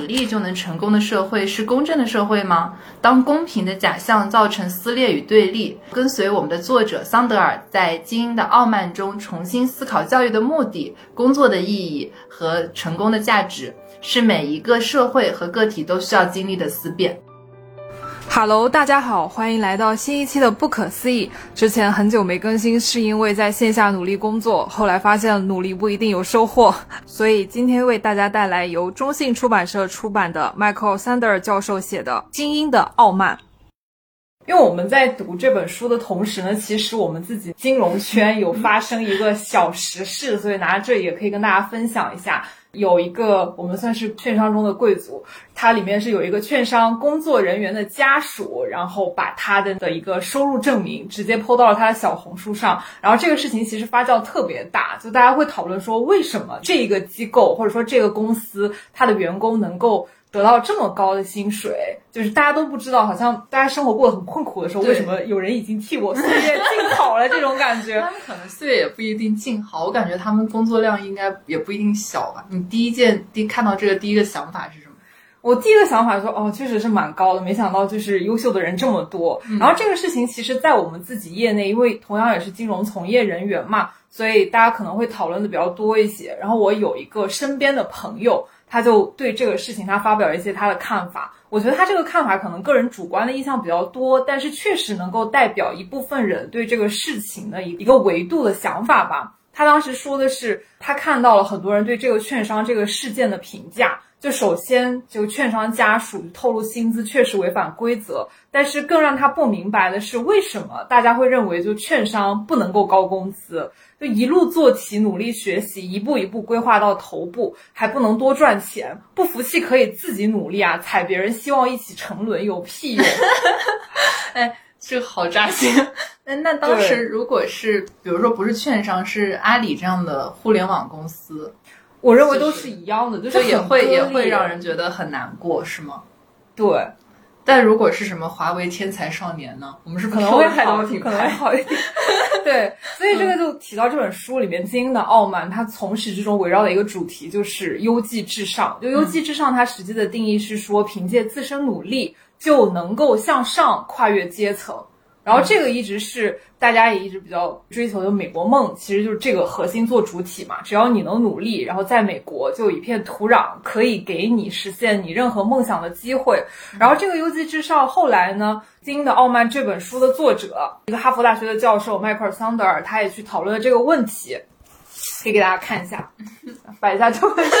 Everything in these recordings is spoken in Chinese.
努力就能成功的社会是公正的社会吗？当公平的假象造成撕裂与对立，跟随我们的作者桑德尔在《精英的傲慢》中重新思考教育的目的、工作的意义和成功的价值，是每一个社会和个体都需要经历的思辨。Hello，大家好，欢迎来到新一期的不可思议。之前很久没更新，是因为在线下努力工作，后来发现努力不一定有收获，所以今天为大家带来由中信出版社出版的 Michael Sander 教授写的《精英的傲慢》。因为我们在读这本书的同时呢，其实我们自己金融圈有发生一个小时事，所以拿这也可以跟大家分享一下。有一个我们算是券商中的贵族，它里面是有一个券商工作人员的家属，然后把他的的一个收入证明直接抛到了他的小红书上，然后这个事情其实发酵特别大，就大家会讨论说，为什么这个机构或者说这个公司它的员工能够。得到这么高的薪水，就是大家都不知道，好像大家生活过得很困苦的时候，为什么有人已经替我岁月静好了？这种感觉，他们可能岁月也不一定静好，我感觉他们工作量应该也不一定小吧。你第一件第看到这个第一个想法是什么？我第一个想法说，哦，确实是蛮高的，没想到就是优秀的人这么多。然后这个事情其实，在我们自己业内，因为同样也是金融从业人员嘛，所以大家可能会讨论的比较多一些。然后我有一个身边的朋友。他就对这个事情，他发表一些他的看法。我觉得他这个看法可能个人主观的印象比较多，但是确实能够代表一部分人对这个事情的一一个维度的想法吧。他当时说的是，他看到了很多人对这个券商这个事件的评价。就首先，就券商家属透露薪资确实违反规则，但是更让他不明白的是，为什么大家会认为就券商不能够高工资？就一路做题，努力学习，一步一步规划到头部，还不能多赚钱？不服气可以自己努力啊！踩别人希望一起沉沦有屁用？哎，这个好扎心。那那当时如果是，比如说不是券商，是阿里这样的互联网公司，我认为都是一样的，就是也会也会让人觉得很难过，是吗？对。但如果是什么华为天才少年呢？我们是可能会好，可能会好一点。对，所以这个就提到这本书里面精英的傲慢，它从始至终围绕的一个主题就是优绩至上。就优绩至上，它实际的定义是说，凭借自身努力就能够向上跨越阶层。然后这个一直是大家也一直比较追求的美国梦，其实就是这个核心做主体嘛。只要你能努力，然后在美国就有一片土壤可以给你实现你任何梦想的机会。然后这个优绩至上，后来呢，《精英的傲慢》这本书的作者，一个哈佛大学的教授迈克尔·桑德尔，他也去讨论了这个问题，可以给大家看一下，摆一下这本书。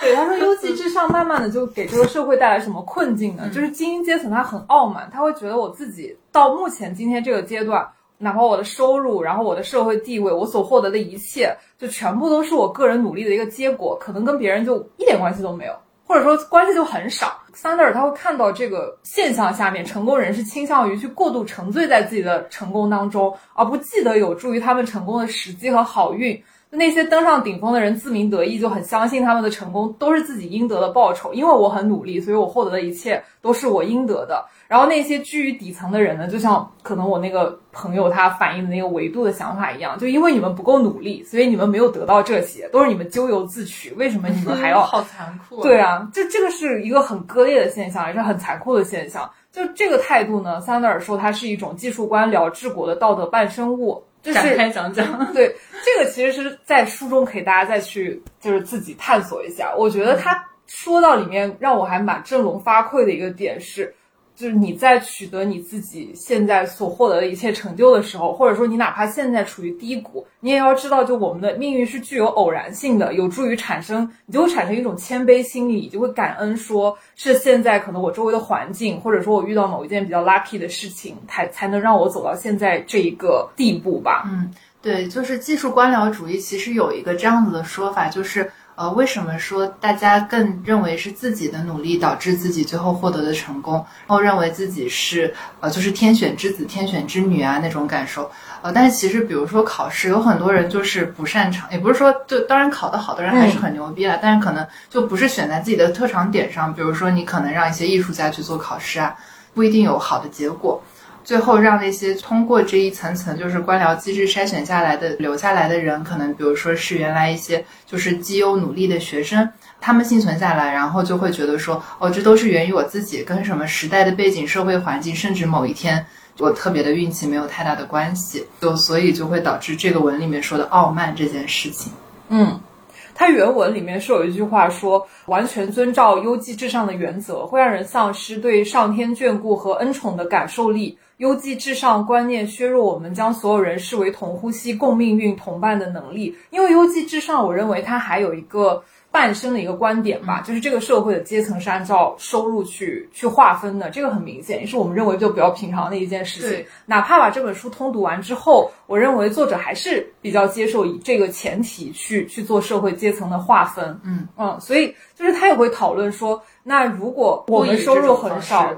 对，他说优绩至上，慢慢的就给这个社会带来什么困境呢？就是精英阶层他很傲慢，他会觉得我自己到目前今天这个阶段，哪怕我的收入，然后我的社会地位，我所获得的一切，就全部都是我个人努力的一个结果，可能跟别人就一点关系都没有，或者说关系就很少。桑德尔他会看到这个现象下面，成功人士倾向于去过度沉醉在自己的成功当中，而不记得有助于他们成功的时机和好运。那些登上顶峰的人自鸣得意，就很相信他们的成功都是自己应得的报酬，因为我很努力，所以我获得的一切都是我应得的。然后那些居于底层的人呢，就像可能我那个朋友他反映的那个维度的想法一样，就因为你们不够努力，所以你们没有得到这些，都是你们咎由自取。为什么你们还要？好残酷。对啊，这这个是一个很割裂的现象，也是很残酷的现象。就这个态度呢，桑德尔说它是一种技术官僚治国的道德半生物。展开讲讲，对这个其实是在书中可以大家再去就是自己探索一下。我觉得他说到里面让我还蛮振聋发聩的一个点是。就是你在取得你自己现在所获得的一切成就的时候，或者说你哪怕现在处于低谷，你也要知道，就我们的命运是具有偶然性的，有助于产生，你就会产生一种谦卑心理，就会感恩，说是现在可能我周围的环境，或者说我遇到某一件比较 lucky 的事情，才才能让我走到现在这一个地步吧。嗯，对，就是技术官僚主义，其实有一个这样子的说法，就是。呃，为什么说大家更认为是自己的努力导致自己最后获得的成功，然后认为自己是呃就是天选之子、天选之女啊那种感受？呃，但是其实比如说考试，有很多人就是不擅长，也不是说就当然考得好的人还是很牛逼了，但是可能就不是选在自己的特长点上。比如说你可能让一些艺术家去做考试啊，不一定有好的结果。最后让那些通过这一层层就是官僚机制筛选下来的留下来的人，可能比如说是原来一些就是绩优努力的学生，他们幸存下来，然后就会觉得说，哦，这都是源于我自己，跟什么时代的背景、社会环境，甚至某一天我特别的运气没有太大的关系，就所以就会导致这个文里面说的傲慢这件事情。嗯。它原文里面是有一句话说，完全遵照优绩至上的原则，会让人丧失对上天眷顾和恩宠的感受力。优绩至上观念削弱我们将所有人视为同呼吸、共命运、同伴的能力。因为优绩至上，我认为它还有一个。半生的一个观点吧，就是这个社会的阶层是按照收入去去划分的，这个很明显，也是我们认为就比较平常的一件事情。哪怕把这本书通读完之后，我认为作者还是比较接受以这个前提去去做社会阶层的划分。嗯嗯，所以就是他也会讨论说，那如果我们收入很少。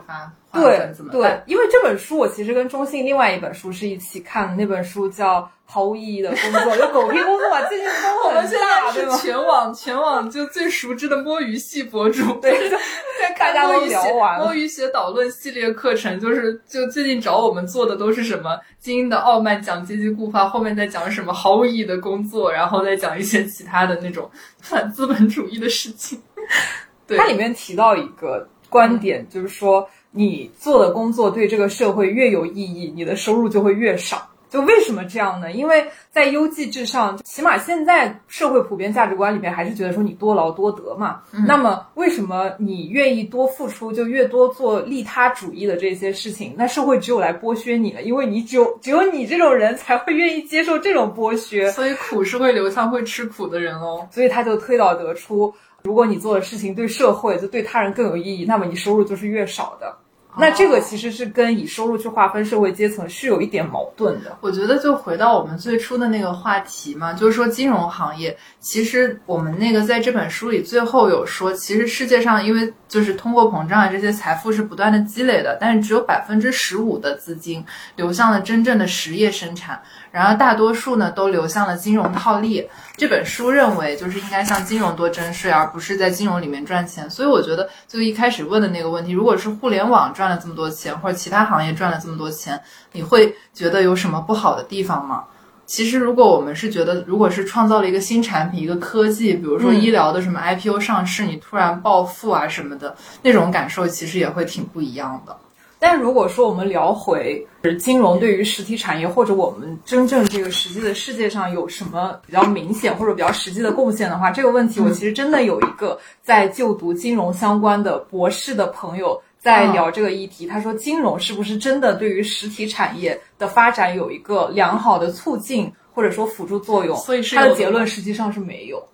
对对，因为这本书我其实跟中信另外一本书是一起看的，那本书叫《毫无意义的工作》，就狗屁工作嘛，最近风很大，对吗？全网全网就最熟知的摸鱼系博主，对，大家都聊完摸鱼写导论系列课程，就是就最近找我们做的都是什么精英的傲慢，讲阶级固化，后面再讲什么毫无意义的工作，然后再讲一些其他的那种 反资本主义的事情。对它里面提到一个观点，就是说。你做的工作对这个社会越有意义，你的收入就会越少。就为什么这样呢？因为在优绩至上，起码现在社会普遍价值观里面还是觉得说你多劳多得嘛。那么为什么你愿意多付出就越多做利他主义的这些事情？那社会只有来剥削你了，因为你只有只有你这种人才会愿意接受这种剥削。所以苦是会流向会吃苦的人哦。所以他就推导得出，如果你做的事情对社会就对他人更有意义，那么你收入就是越少的。那这个其实是跟以收入去划分社会阶层是有一点矛盾的。我觉得就回到我们最初的那个话题嘛，就是说金融行业，其实我们那个在这本书里最后有说，其实世界上因为就是通货膨胀啊，这些财富是不断的积累的，但是只有百分之十五的资金流向了真正的实业生产。然而，大多数呢都流向了金融套利。这本书认为，就是应该向金融多征税，而不是在金融里面赚钱。所以，我觉得就一开始问的那个问题，如果是互联网赚了这么多钱，或者其他行业赚了这么多钱，你会觉得有什么不好的地方吗？其实，如果我们是觉得，如果是创造了一个新产品、一个科技，比如说医疗的什么 IPO 上市，你突然暴富啊什么的，那种感受其实也会挺不一样的。但如果说我们聊回金融对于实体产业或者我们真正这个实际的世界上有什么比较明显或者比较实际的贡献的话，这个问题我其实真的有一个在就读金融相关的博士的朋友在聊这个议题。他说，金融是不是真的对于实体产业的发展有一个良好的促进或者说辅助作用？所以是他的结论实际上是没有。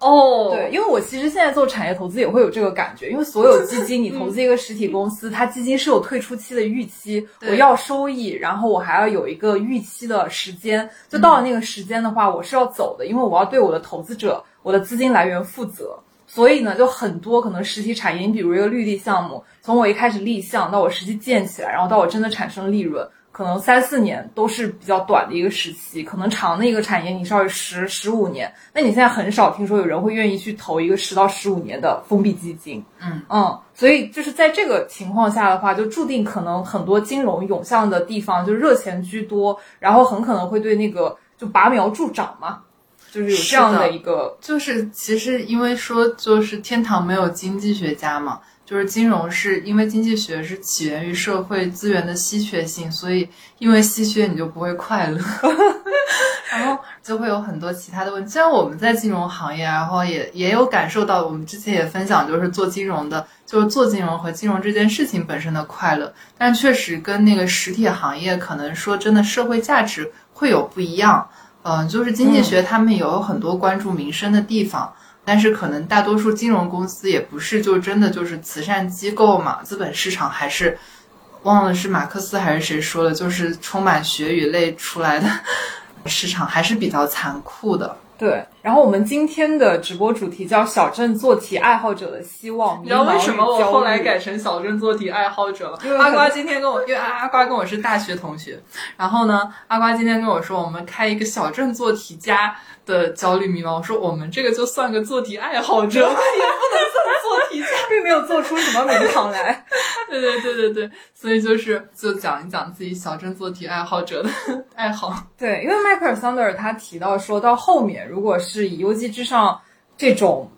哦，对，因为我其实现在做产业投资也会有这个感觉，因为所有基金，你投资一个实体公司，它基金是有退出期的预期，我要收益，然后我还要有一个预期的时间，就到了那个时间的话，我是要走的，因为我要对我的投资者、我的资金来源负责。所以呢，就很多可能实体产业，你比如一个绿地项目，从我一开始立项到我实际建起来，然后到我真的产生利润。可能三四年都是比较短的一个时期，可能长的一个产业你稍微十十五年，那你现在很少听说有人会愿意去投一个十到十五年的封闭基金。嗯嗯，所以就是在这个情况下的话，就注定可能很多金融涌向的地方就热钱居多，然后很可能会对那个就拔苗助长嘛，就是有这样的一个，就是其实因为说就是天堂没有经济学家嘛。就是金融是因为经济学是起源于社会资源的稀缺性，所以因为稀缺你就不会快乐，然后就会有很多其他的问题。虽然我们在金融行业，然后也也有感受到，我们之前也分享，就是做金融的，就是做金融和金融这件事情本身的快乐，但确实跟那个实体行业可能说真的社会价值会有不一样。嗯，就是经济学他们也有很多关注民生的地方。但是可能大多数金融公司也不是就真的就是慈善机构嘛，资本市场还是忘了是马克思还是谁说的，就是充满血与泪出来的市场还是比较残酷的。对，然后我们今天的直播主题叫“小镇做题爱好者的希望”。你知道为什么我后来改成“小镇做题爱好者”了？阿瓜今天跟我，因为阿阿瓜跟我是大学同学，然后呢，阿瓜今天跟我说，我们开一个小镇做题家。的焦虑迷茫，我说我们这个就算个做题爱好者，也不能算做题家，并没有做出什么名堂来。对对对对对，所以就是就讲一讲自己小镇做题爱好者的 爱好。对，因为迈克尔桑德尔他提到说到后面，如果是以优绩至上这种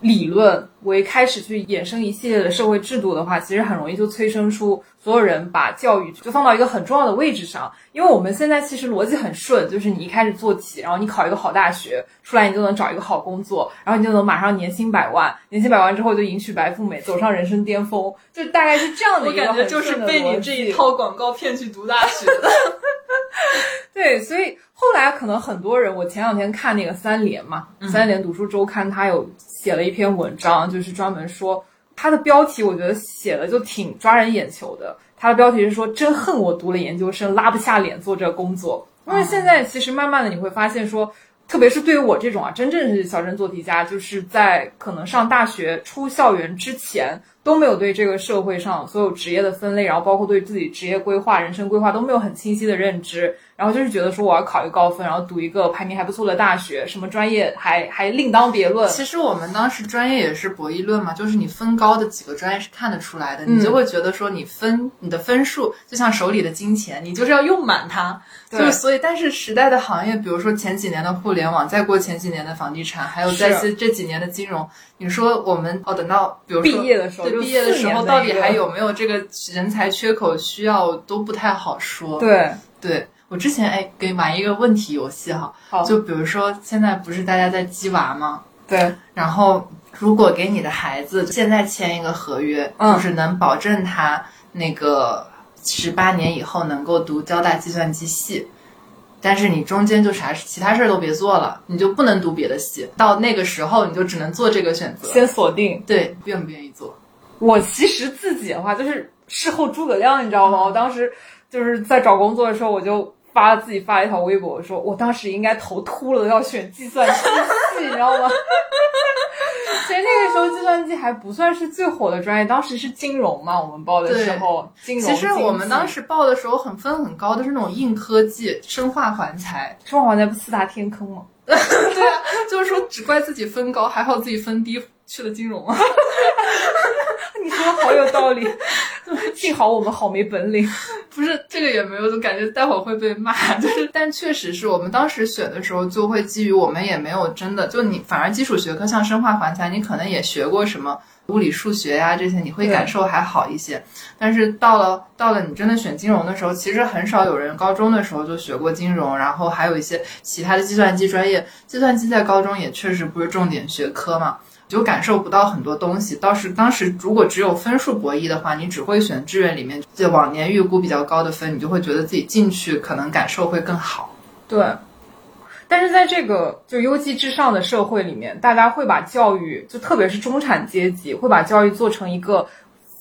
理论为开始去衍生一系列的社会制度的话，其实很容易就催生出所有人把教育就放到一个很重要的位置上。因为我们现在其实逻辑很顺，就是你一开始做起，然后你考一个好大学出来，你就能找一个好工作，然后你就能马上年薪百万，年薪百万之后就迎娶白富美，走上人生巅峰，就大概是这样的一个。我感觉就是被你这一套广告骗去读大学的。对，所以后来可能很多人，我前两天看那个三联嘛，三联读书周刊，他有写了一篇文章，就是专门说他的标题，我觉得写的就挺抓人眼球的。他的标题是说：“真恨我读了研究生，拉不下脸做这工作。”因为现在其实慢慢的你会发现说，特别是对于我这种啊，真正是小镇做题家，就是在可能上大学出校园之前。都没有对这个社会上所有职业的分类，然后包括对自己职业规划、人生规划都没有很清晰的认知，然后就是觉得说我要考一个高分，然后读一个排名还不错的大学，什么专业还还另当别论。其实我们当时专业也是博弈论嘛，就是你分高的几个专业是看得出来的，你就会觉得说你分你的分数就像手里的金钱，你就是要用满它。就所以，但是时代的行业，比如说前几年的互联网，再过前几年的房地产，还有在这这几年的金融，你说我们哦，等到比如毕业的时候，对毕业的时候，到底还有没有这个人才缺口需要都不太好说。对，对我之前哎，给玩一个问题游戏哈，就比如说现在不是大家在鸡娃吗？对，然后如果给你的孩子现在签一个合约，就是能保证他那个。十八年以后能够读交大计算机系，但是你中间就啥其他事儿都别做了，你就不能读别的系。到那个时候，你就只能做这个选择。先锁定，对，愿不愿意做？我其实自己的话就是事后诸葛亮，你知道吗？我当时就是在找工作的时候，我就发自己发了一条微博，说我当时应该头秃了，要选计算机系，你知道吗？其实那个时候计算机还不算是最火的专业，当时是金融嘛，我们报的时候，金融。其实我们当时报的时候很分很高，都是那种硬科技、生化环材。生化环材不四大天坑吗？对啊，就是说只怪自己分高，还好自己分低去了金融啊。你说的好有道理，幸好我们好没本领。不是这个也没有，就感觉待会儿会被骂。就是，但确实是我们当时选的时候，就会基于我们也没有真的就你，反而基础学科像生化环材，你可能也学过什么物理、数学呀这些，你会感受还好一些。但是到了到了你真的选金融的时候，其实很少有人高中的时候就学过金融，然后还有一些其他的计算机专业。计算机在高中也确实不是重点学科嘛。就感受不到很多东西。倒是当时如果只有分数博弈的话，你只会选志愿里面就往年预估比较高的分，你就会觉得自己进去可能感受会更好。对。但是在这个就优绩至上的社会里面，大家会把教育，就特别是中产阶级，会把教育做成一个。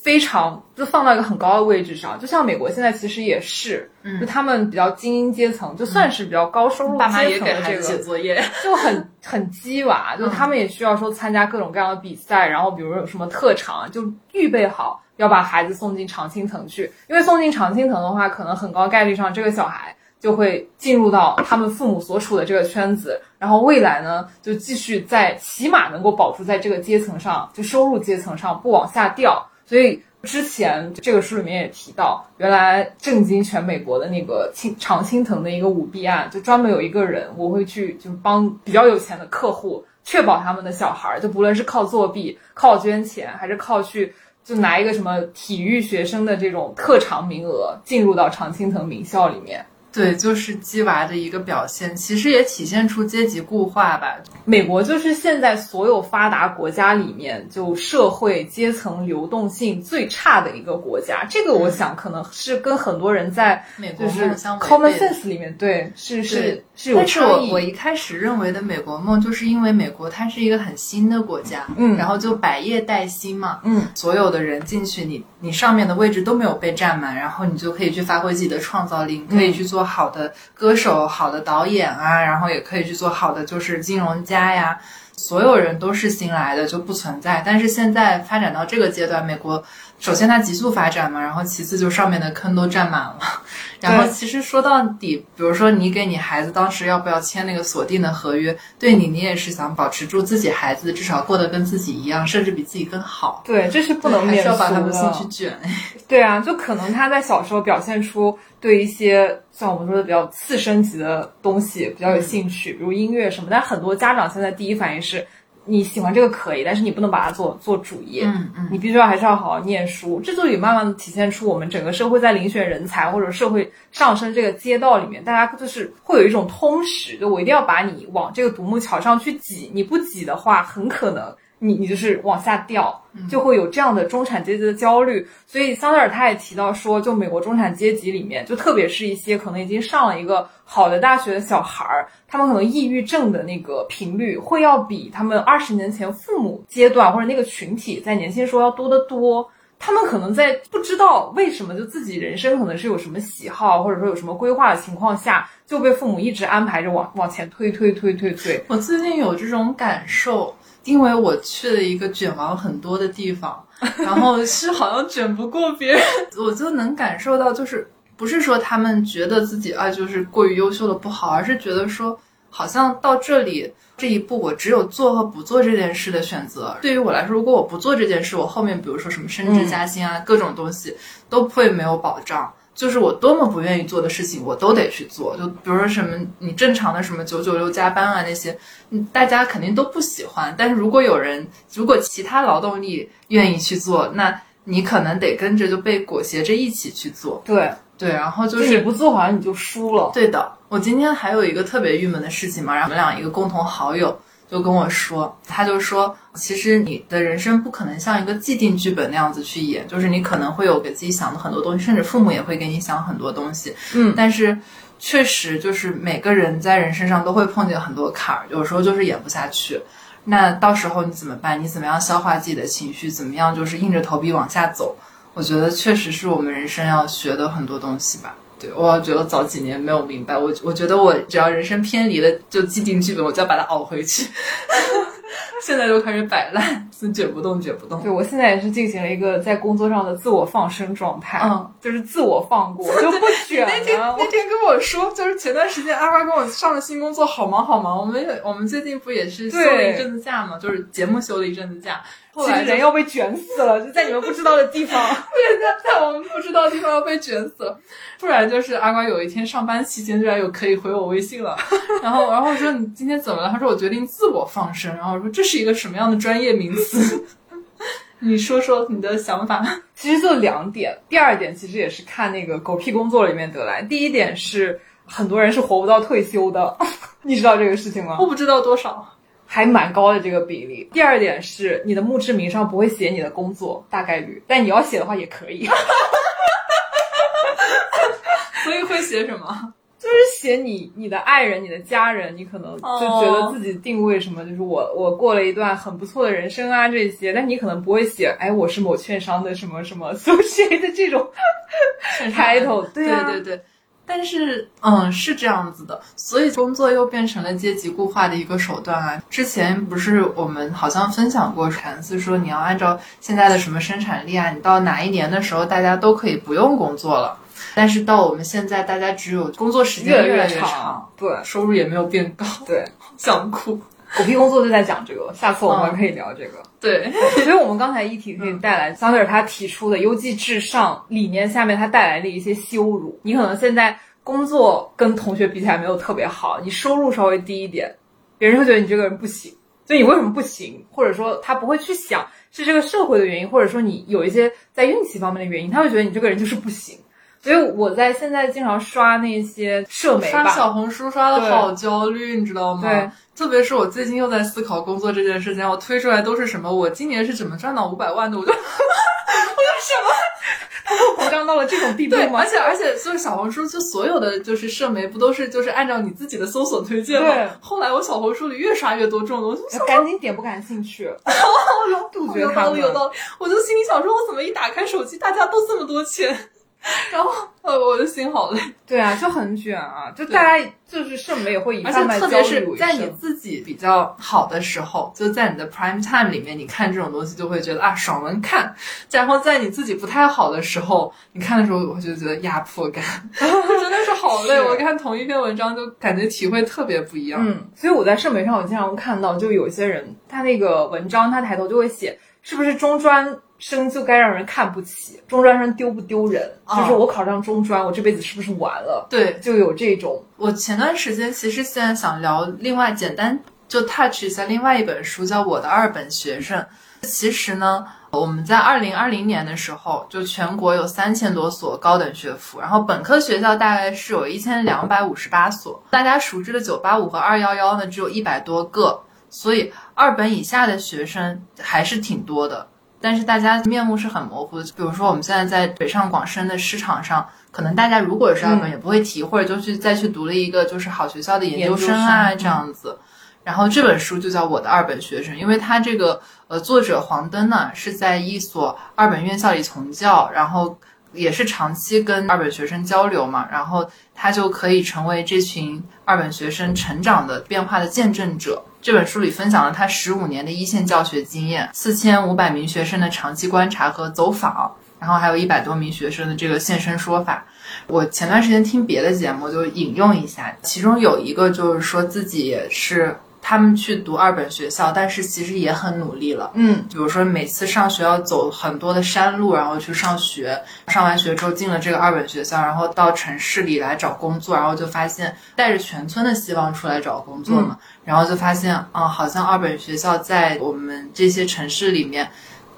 非常就放到一个很高的位置上，就像美国现在其实也是，就他们比较精英阶层，就算是比较高收入阶层的这个写作业，就很很鸡娃，就他们也需要说参加各种各样的比赛，然后比如有什么特长，就预备好要把孩子送进常青藤去，因为送进常青藤的话，可能很高概率上这个小孩就会进入到他们父母所处的这个圈子，然后未来呢就继续在起码能够保住在这个阶层上，就收入阶层上不往下掉。所以之前这个书里面也提到，原来震惊全美国的那个青常青藤的一个舞弊案，就专门有一个人，我会去就是帮比较有钱的客户确保他们的小孩，就不论是靠作弊、靠捐钱，还是靠去就拿一个什么体育学生的这种特长名额进入到常青藤名校里面。对，就是鸡娃的一个表现，其实也体现出阶级固化吧。美国就是现在所有发达国家里面，就社会阶层流动性最差的一个国家。这个我想可能是跟很多人在就是 common sense 里面对是是是有差异。我我一开始认为的美国梦，就是因为美国它是一个很新的国家，嗯，然后就百业待兴嘛，嗯，所有的人进去，你你上面的位置都没有被占满，然后你就可以去发挥自己的创造力，可以去做。好的歌手、好的导演啊，然后也可以去做好的就是金融家呀，所有人都是新来的，就不存在。但是现在发展到这个阶段，美国。首先它急速发展嘛，然后其次就上面的坑都占满了，然后其实说到底，比如说你给你孩子当时要不要签那个锁定的合约，对你你也是想保持住自己孩子至少过得跟自己一样，甚至比自己更好。对，这是不能免俗的。把他们送去卷。对啊，就可能他在小时候表现出对一些像我们说的比较次升级的东西比较有兴趣，比如音乐什么，但很多家长现在第一反应是。你喜欢这个可以，但是你不能把它做做主业。嗯嗯，你必须要还是要好好念书。这就也慢慢的体现出我们整个社会在遴选人才或者社会上升这个街道里面，大家就是会有一种通识，就我一定要把你往这个独木桥上去挤，你不挤的话，很可能。你你就是往下掉，就会有这样的中产阶级的焦虑。所以桑德尔他也提到说，就美国中产阶级里面，就特别是一些可能已经上了一个好的大学的小孩儿，他们可能抑郁症的那个频率会要比他们二十年前父母阶段或者那个群体在年轻时候要多得多。他们可能在不知道为什么就自己人生可能是有什么喜好或者说有什么规划的情况下，就被父母一直安排着往往前推推推推推。我最近有这种感受。因为我去了一个卷王很多的地方，然后是好像卷不过别人，我就能感受到，就是不是说他们觉得自己啊就是过于优秀的不好，而是觉得说好像到这里这一步，我只有做和不做这件事的选择。对于我来说，如果我不做这件事，我后面比如说什么升职加薪啊，各种东西都会没有保障。就是我多么不愿意做的事情，我都得去做。就比如说什么，你正常的什么九九六加班啊那些，嗯，大家肯定都不喜欢。但是如果有人，如果其他劳动力愿意去做，那你可能得跟着就被裹挟着一起去做。对对，然后就是你不做，好像你就输了。对的，我今天还有一个特别郁闷的事情嘛，然后我们俩一个共同好友。就跟我说，他就说，其实你的人生不可能像一个既定剧本那样子去演，就是你可能会有给自己想的很多东西，甚至父母也会给你想很多东西，嗯，但是确实就是每个人在人身上都会碰见很多坎儿，有时候就是演不下去，那到时候你怎么办？你怎么样消化自己的情绪？怎么样就是硬着头皮往下走？我觉得确实是我们人生要学的很多东西吧。对，我觉得早几年没有明白，我我觉得我只要人生偏离了就既定剧本，我就要把它熬回去。现在就开始摆烂，是卷不动，卷不动。对我现在也是进行了一个在工作上的自我放生状态，嗯，就是自我放过，就不 卷了。那天那天跟我说，就是前段时间阿花跟我上了新工作，好忙好忙。我们我们最近不也是休了一阵子假嘛，就是节目休了一阵子假。其实人要被卷死了，就在你们不知道的地方。对，在在我们不知道的地方要被卷死了。突然就是阿瓜有一天上班期间居然有可以回我微信了，然后然后我说你今天怎么了？他说我决定自我放生。然后我说这是一个什么样的专业名词？你说说你的想法。其实就两点，第二点其实也是看那个狗屁工作里面得来。第一点是很多人是活不到退休的，你知道这个事情吗？我不知道多少。还蛮高的这个比例。第二点是，你的墓志铭上不会写你的工作，大概率，但你要写的话也可以。所以会写什么？就是写你、你的爱人、你的家人，你可能就觉得自己定位什么，就是我我过了一段很不错的人生啊这些，但你可能不会写，哎，我是某券商的什么什么 associate 的这种 title。对对对。但是，嗯，是这样子的，所以工作又变成了阶级固化的一个手段啊。之前不是我们好像分享过，禅思说你要按照现在的什么生产力啊，你到哪一年的时候，大家都可以不用工作了。但是到我们现在，大家只有工作时间越来越长，对，收入也没有变高，对，想哭。狗屁工作就在讲这个，下次我们可以聊这个。对，所以我们刚才一提可以带来桑德尔他提出的优绩至上理念下面，他带来的一些羞辱。你可能现在。工作跟同学比起来没有特别好，你收入稍微低一点，别人会觉得你这个人不行。所以你为什么不行？或者说他不会去想是这个社会的原因，或者说你有一些在运气方面的原因，他会觉得你这个人就是不行。所以我在现在经常刷那些社媒，刷小红书刷的好焦虑，你知道吗？对，特别是我最近又在思考工作这件事情，我推出来都是什么？我今年是怎么赚到五百万的？我就 我就什么？膨胀到了这种地步吗？而且而且，就是小红书，就所有的就是社媒，不都是就是按照你自己的搜索推荐吗？对。后来我小红书里越刷越多这种东西，赶紧点不感兴趣。杜绝他们。有道理，我就心里想说，我怎么一打开手机，大家都这么多钱？然后呃，我的心好累。对啊，就很卷啊，就大家就是社媒也会以贩卖特别是在你自己比较好的时候，就在你的 prime time 里面，你看这种东西就会觉得啊爽文看。然后在你自己不太好的时候，你看的时候，我就觉得压迫感，真的是好累。我看同一篇文章，就感觉体会特别不一样。嗯，所以我在社媒上，我经常看到，就有些人他那个文章，他抬头就会写，是不是中专？生就该让人看不起，中专生丢不丢人？就是我考上中专，我这辈子是不是完了？对，就有这种。我前段时间其实现在想聊另外简单就 touch 一下另外一本书，叫《我的二本学生》。其实呢，我们在二零二零年的时候，就全国有三千多所高等学府，然后本科学校大概是有一千两百五十八所。大家熟知的九八五和二幺幺呢，只有一百多个，所以二本以下的学生还是挺多的。但是大家面目是很模糊的，比如说我们现在在北上广深的市场上，可能大家如果是二本也不会提，或者就去再去读了一个就是好学校的研究生啊这样子。然后这本书就叫《我的二本学生》，因为他这个呃作者黄登呢是在一所二本院校里从教，然后也是长期跟二本学生交流嘛，然后他就可以成为这群二本学生成长的变化的见证者。这本书里分享了他十五年的一线教学经验，四千五百名学生的长期观察和走访，然后还有一百多名学生的这个现身说法。我前段时间听别的节目就引用一下，其中有一个就是说自己也是。他们去读二本学校，但是其实也很努力了。嗯，比如说每次上学要走很多的山路，然后去上学。上完学之后进了这个二本学校，然后到城市里来找工作，然后就发现带着全村的希望出来找工作嘛。然后就发现，啊，好像二本学校在我们这些城市里面，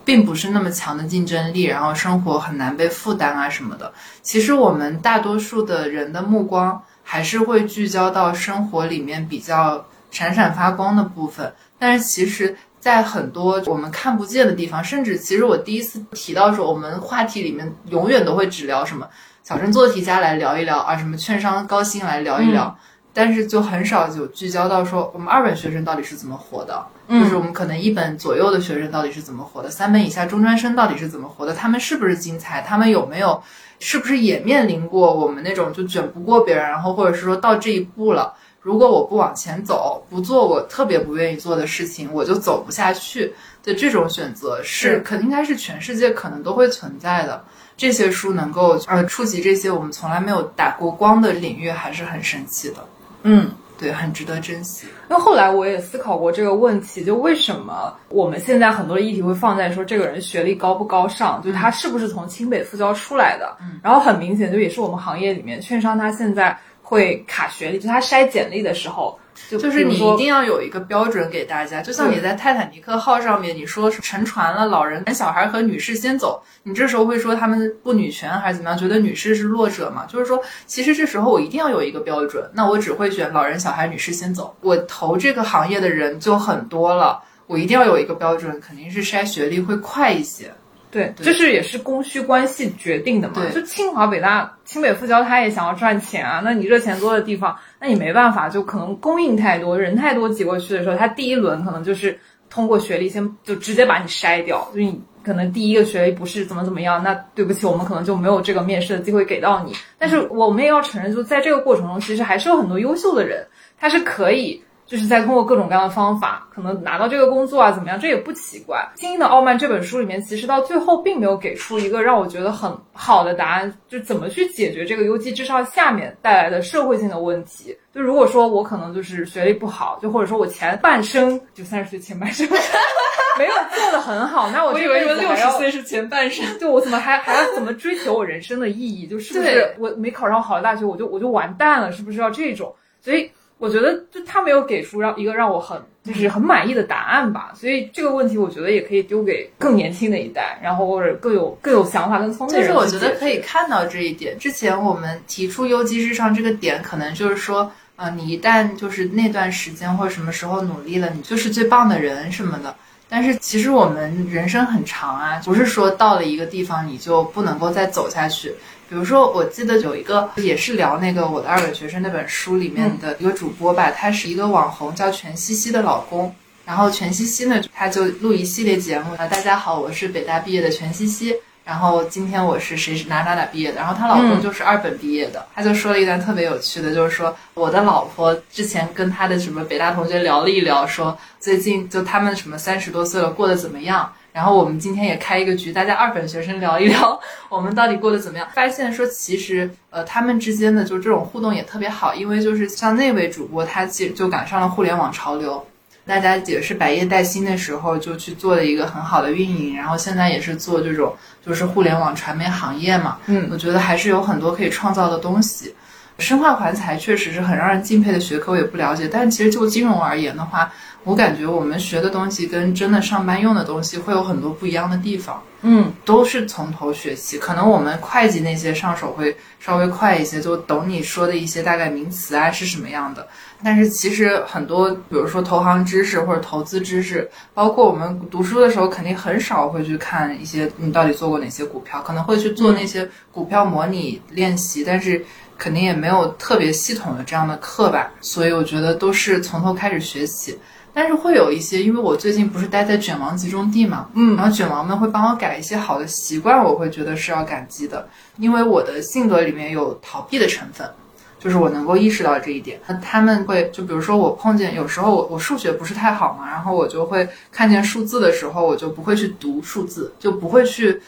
并不是那么强的竞争力，然后生活很难被负担啊什么的。其实我们大多数的人的目光还是会聚焦到生活里面比较。闪闪发光的部分，但是其实，在很多我们看不见的地方，甚至其实我第一次提到说，我们话题里面永远都会只聊什么小镇做题家来聊一聊啊，什么券商高薪来聊一聊，但是就很少有聚焦到说我们二本学生到底是怎么活的，就是我们可能一本左右的学生到底是怎么活的，三本以下中专生到底是怎么活的，他们是不是精彩，他们有没有，是不是也面临过我们那种就卷不过别人，然后或者是说到这一步了。如果我不往前走，不做我特别不愿意做的事情，我就走不下去的这种选择是，肯应该是全世界可能都会存在的。这些书能够呃触及这些我们从来没有打过光的领域，还是很神奇的。嗯，对，很值得珍惜。因为后来我也思考过这个问题，就为什么我们现在很多的议题会放在说这个人学历高不高尚，就是他是不是从清北复交出来的。嗯，然后很明显，就也是我们行业里面券商他现在。会卡学历，就他筛简历的时候，就就是你一定要有一个标准给大家。就像你在泰坦尼克号上面，你说沉船了，老人、小孩和女士先走，你这时候会说他们不女权还是怎么样？觉得女士是弱者嘛？就是说，其实这时候我一定要有一个标准，那我只会选老人、小孩、女士先走。我投这个行业的人就很多了，我一定要有一个标准，肯定是筛学历会快一些。对，就是也是供需关系决定的嘛。就清华北大、清北复交，他也想要赚钱啊。那你热钱多的地方，那你没办法，就可能供应太多，人太多挤过去的时候，他第一轮可能就是通过学历先就直接把你筛掉。就你可能第一个学历不是怎么怎么样，那对不起，我们可能就没有这个面试的机会给到你。但是我们也要承认，就在这个过程中，其实还是有很多优秀的人，他是可以。就是在通过各种各样的方法，可能拿到这个工作啊，怎么样？这也不奇怪。《精英的傲慢》这本书里面，其实到最后并没有给出一个让我觉得很好的答案，就怎么去解决这个优绩至上下面带来的社会性的问题。就如果说我可能就是学历不好，就或者说我前半生就三十岁前半生 没有做的很好，那我以为说六十岁是前半生，就我怎么还还要怎么追求我人生的意义？就是不是我没考上好的大学，我就我就完蛋了？是不是要这种？所以。我觉得就他没有给出让一个让我很就是很满意的答案吧，所以这个问题我觉得也可以丢给更年轻的一代，然后或者更有更有想法、更聪明的人。就是我觉得可以看到这一点。之前我们提出优绩至上这个点，可能就是说，呃，你一旦就是那段时间或者什么时候努力了，你就是最棒的人什么的。但是其实我们人生很长啊，不是说到了一个地方你就不能够再走下去。比如说，我记得有一个也是聊那个我的二本学生那本书里面的一个主播吧，他是一个网红，叫全西西的老公。然后全西西呢，他就录一系列节目啊，大家好，我是北大毕业的全西西。然后今天我是谁是哪哪哪毕业的，然后她老公就是二本毕业的。他就说了一段特别有趣的，就是说我的老婆之前跟她的什么北大同学聊了一聊，说最近就他们什么三十多岁了，过得怎么样。然后我们今天也开一个局，大家二本学生聊一聊，我们到底过得怎么样？发现说其实呃他们之间的就这种互动也特别好，因为就是像那位主播，他其实就赶上了互联网潮流，大家也是百业待兴的时候就去做了一个很好的运营，然后现在也是做这种就是互联网传媒行业嘛，嗯，我觉得还是有很多可以创造的东西。生化环材确实是很让人敬佩的学科，我也不了解。但其实就金融而言的话，我感觉我们学的东西跟真的上班用的东西会有很多不一样的地方。嗯，都是从头学起。可能我们会计那些上手会稍微快一些，就懂你说的一些大概名词啊是什么样的。但是其实很多，比如说投行知识或者投资知识，包括我们读书的时候，肯定很少会去看一些你到底做过哪些股票，可能会去做那些股票模拟练习，但是肯定也没有特别系统的这样的课吧。所以我觉得都是从头开始学起。但是会有一些，因为我最近不是待在卷王集中地嘛，嗯然后卷王们会帮我改一些好的习惯，我会觉得是要感激的，因为我的性格里面有逃避的成分，就是我能够意识到这一点。那他们会就比如说我碰见有时候我我数学不是太好嘛，然后我就会看见数字的时候，我就不会去读数字，就不会去。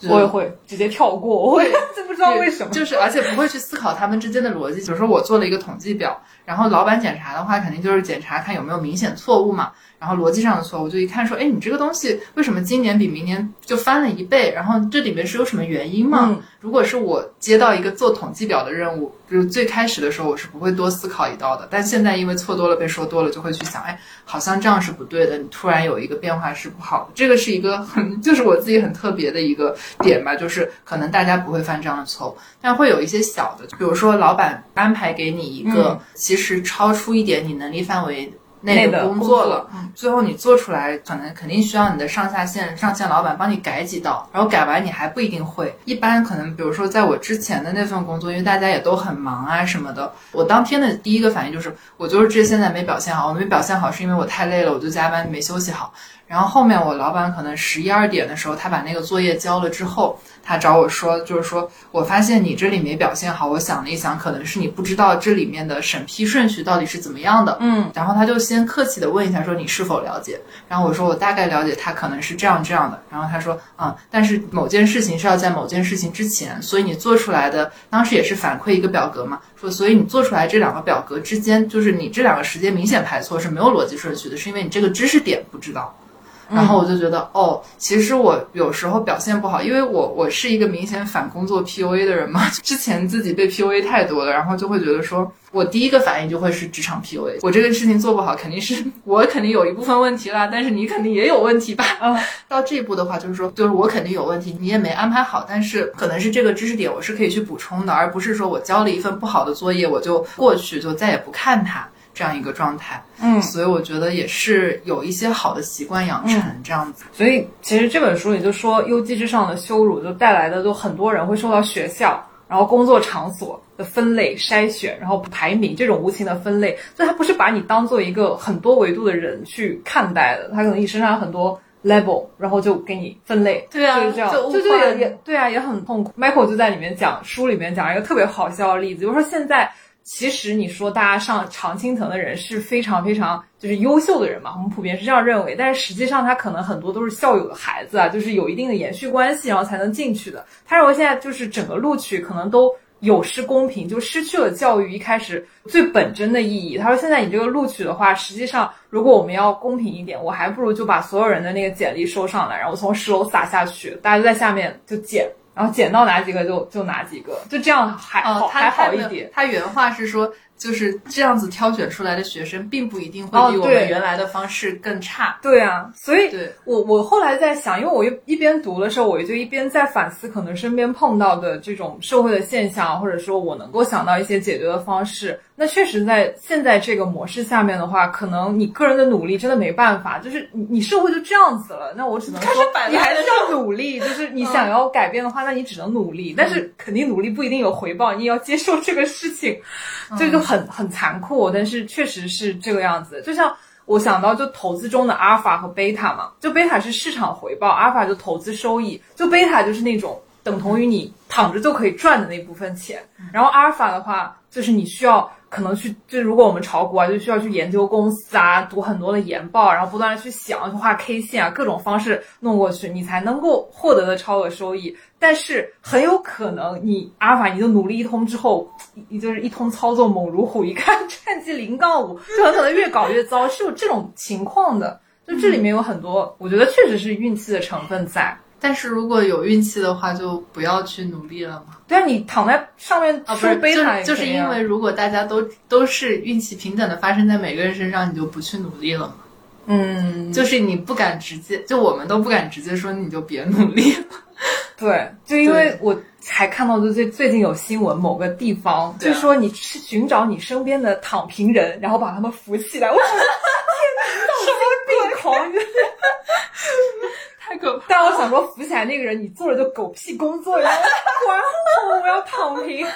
就我也会直接跳过，我会就不知道为什么。就是而且不会去思考他们之间的逻辑。比如说我做了一个统计表，然后老板检查的话，肯定就是检查看有没有明显错误嘛。然后逻辑上的错误，就一看说，哎，你这个东西为什么今年比明年就翻了一倍？然后这里面是有什么原因吗？嗯如果是我接到一个做统计表的任务，就是最开始的时候我是不会多思考一道的，但现在因为错多了被说多了，就会去想，哎，好像这样是不对的。你突然有一个变化是不好的，这个是一个很就是我自己很特别的一个点吧，就是可能大家不会犯这样的错误，但会有一些小的，比如说老板安排给你一个、其实超出一点你能力范围。内内的的工作了，最后你做出来，可能肯定需要你的上下线、上线老板帮你改几道，然后改完你还不一定会。一般可能，比如说在我之前的那份工作，因为大家也都很忙啊什么的，我当天的第一个反应就是，我就是这现在没表现好，我没表现好是因为我太累了，我就加班没休息好。然后后面我老板可能十一二点的时候，他把那个作业交了之后，他找我说，就是说我发现你这里没表现好，我想了一想，可能是你不知道这里面的审批顺序到底是怎么样的。嗯，然后他就先客气的问一下，说你是否了解？然后我说我大概了解，他可能是这样这样的。然后他说，嗯，但是某件事情是要在某件事情之前，所以你做出来的当时也是反馈一个表格嘛，说所以你做出来这两个表格之间，就是你这两个时间明显排错是没有逻辑顺序的，是因为你这个知识点不知道。然后我就觉得，哦，其实我有时候表现不好，因为我我是一个明显反工作 PUA 的人嘛，之前自己被 PUA 太多了，然后就会觉得说，我第一个反应就会是职场 PUA，我这个事情做不好，肯定是 我肯定有一部分问题啦，但是你肯定也有问题吧？嗯，到这一步的话，就是说，就是我肯定有问题，你也没安排好，但是可能是这个知识点我是可以去补充的，而不是说我交了一份不好的作业，我就过去就再也不看它这样一个状态。嗯所以我觉得也是有一些好的习惯养成这样子。所以其实这本书也就说，优绩之上的羞辱就带来的，就很多人会受到学校，然后工作场所的分类、筛选，然后排名这种无情的分类，所以他不是把你当做一个很多维度的人去看待的，他可能你身上有很多 level，然后就给你分类，对啊就是这样，就物就也也对啊，也很痛苦。Michael 就在里面讲书里面讲一个特别好笑的例子，就是说现在。其实你说大家上常青藤的人是非常非常就是优秀的人嘛，我们普遍是这样认为，但是实际上他可能很多都是校友的孩子啊，就是有一定的延续关系，然后才能进去的。他认为现在就是整个录取可能都有失公平，就失去了教育一开始最本真的意义。他说现在你这个录取的话，实际上如果我们要公平一点，我还不如就把所有人的那个简历收上来，然后从十楼撒下去，大家就在下面就捡。然后捡到哪几个就就哪几个，就这样还好、哦，还好一点。他原话是说，就是这样子挑选出来的学生，并不一定哦会比我们原来的方式更差。对啊，所以对，我我后来在想，因为我一一边读的时候，我就一边在反思可能身边碰到的这种社会的现象，或者说我能够想到一些解决的方式。那确实在现在这个模式下面的话，可能你个人的努力真的没办法，就是你你社会就这样子了，那我只能 说你还是要努力，就是你想要改变的话，那你只能努力，但是肯定努力不一定有回报，你也要接受这个事情，这就很很残酷，但是确实是这个样子，就像。我想到就投资中的阿尔法和贝塔嘛，就贝塔是市场回报，阿尔法就投资收益，就贝塔就是那种等同于你躺着就可以赚的那部分钱，然后阿尔法的话就是你需要可能去，就如果我们炒股啊，就需要去研究公司啊，读很多的研报，然后不断的去想，去画 K 线啊，各种方式弄过去，你才能够获得的超额收益。但是很有可能你阿尔法你就努力一通之后，你就是一通操作猛如虎，一看 战绩零杠五，就很可能越搞越糟，是有这种情况的。就这里面有很多，我觉得确实是运气的成分在。但是如果有运气的话，就不要去努力了嘛。对啊，你躺在上面啊，不是，收贝塔也就就是因为如果大家都都是运气平等的发生在每个人身上，你就不去努力了嘛。嗯，就是你不敢直接，就我们都不敢直接说你就别努力了。对，就因为我才看到，就最最近有新闻，某个地方就说你去寻找你身边的躺平人，然后把他们扶起来。我天哪，什么病狂！太可怕！但我想说，扶起来那个人，你做了就狗屁工作，然后管我，我要躺平，